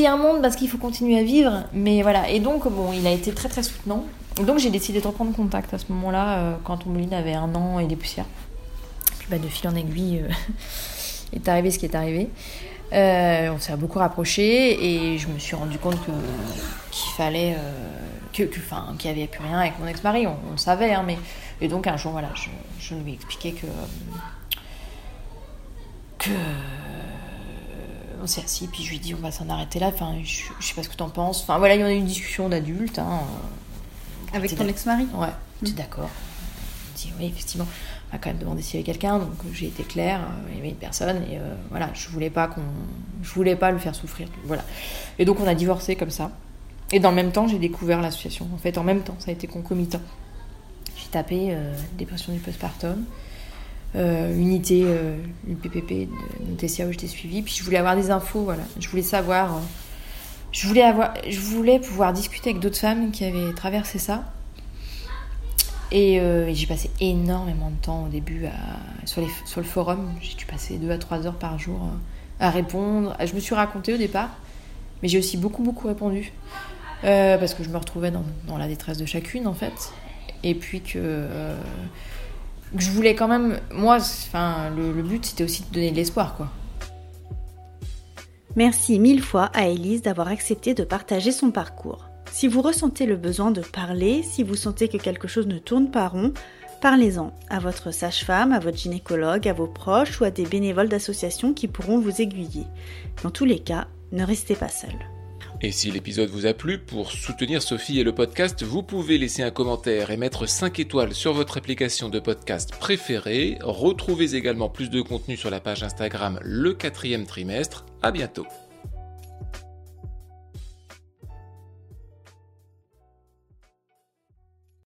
un monde parce qu'il faut continuer à vivre. Mais voilà. Et donc, bon, il a été très très soutenant. Donc, j'ai décidé de reprendre contact à ce moment-là, quand Mouline avait un an et des poussières. Puis, bah, de fil en aiguille, est arrivé ce qui est arrivé. Euh, on s'est beaucoup rapprochés et je me suis rendu compte que qu'il fallait euh, que enfin qu'il n'y avait plus rien avec mon ex-mari. On, le savait hein, mais et donc un jour voilà je, je lui ai expliqué que que on s'est assis puis je lui ai dit on va s'en arrêter là. Enfin je, sais pas ce que tu en penses. Enfin voilà il y en a eu une discussion d'adultes hein. avec ton ex-mari? Ouais tu es d'accord. Dit oui effectivement a quand même demandé s'il y avait quelqu'un, donc j'ai été claire, euh, il y avait une personne, et euh, voilà, je voulais pas qu'on, je voulais pas le faire souffrir, voilà. Et donc on a divorcé comme ça. Et dans le même temps, j'ai découvert l'association. En fait, en même temps, ça a été concomitant. J'ai tapé euh, dépression du postpartum, unité, une PPP de TCA où j'étais suivie, puis je voulais avoir des infos, voilà. Je voulais savoir, je voulais avoir, je voulais pouvoir discuter avec d'autres femmes qui avaient traversé ça euh, et, j'ai passé énormément de temps au début sur, le forum. J'ai dû passer 2 à 3 heures par jour euh, à répondre. Je me suis racontée au départ, mais j'ai aussi beaucoup, beaucoup répondu. Euh, parce que je me retrouvais dans, la détresse de chacune, en fait. Et puis que, je voulais quand même. Moi, enfin, le, but, c'était aussi de donner de l'espoir, quoi. Merci mille fois à Elise d'avoir accepté de partager son parcours. Si vous ressentez le besoin de parler, si vous sentez que quelque chose ne tourne pas rond, parlez-en à votre sage-femme, à votre gynécologue, à vos proches ou à des bénévoles d'associations qui pourront vous aiguiller. Dans tous les cas, ne restez pas seul. Et si l'épisode vous a plu, pour soutenir Sophie et le podcast, vous pouvez laisser un commentaire et mettre 5 étoiles sur votre application de podcast préférée. Retrouvez également plus de contenu sur la page Instagram le quatrième trimestre. À bientôt.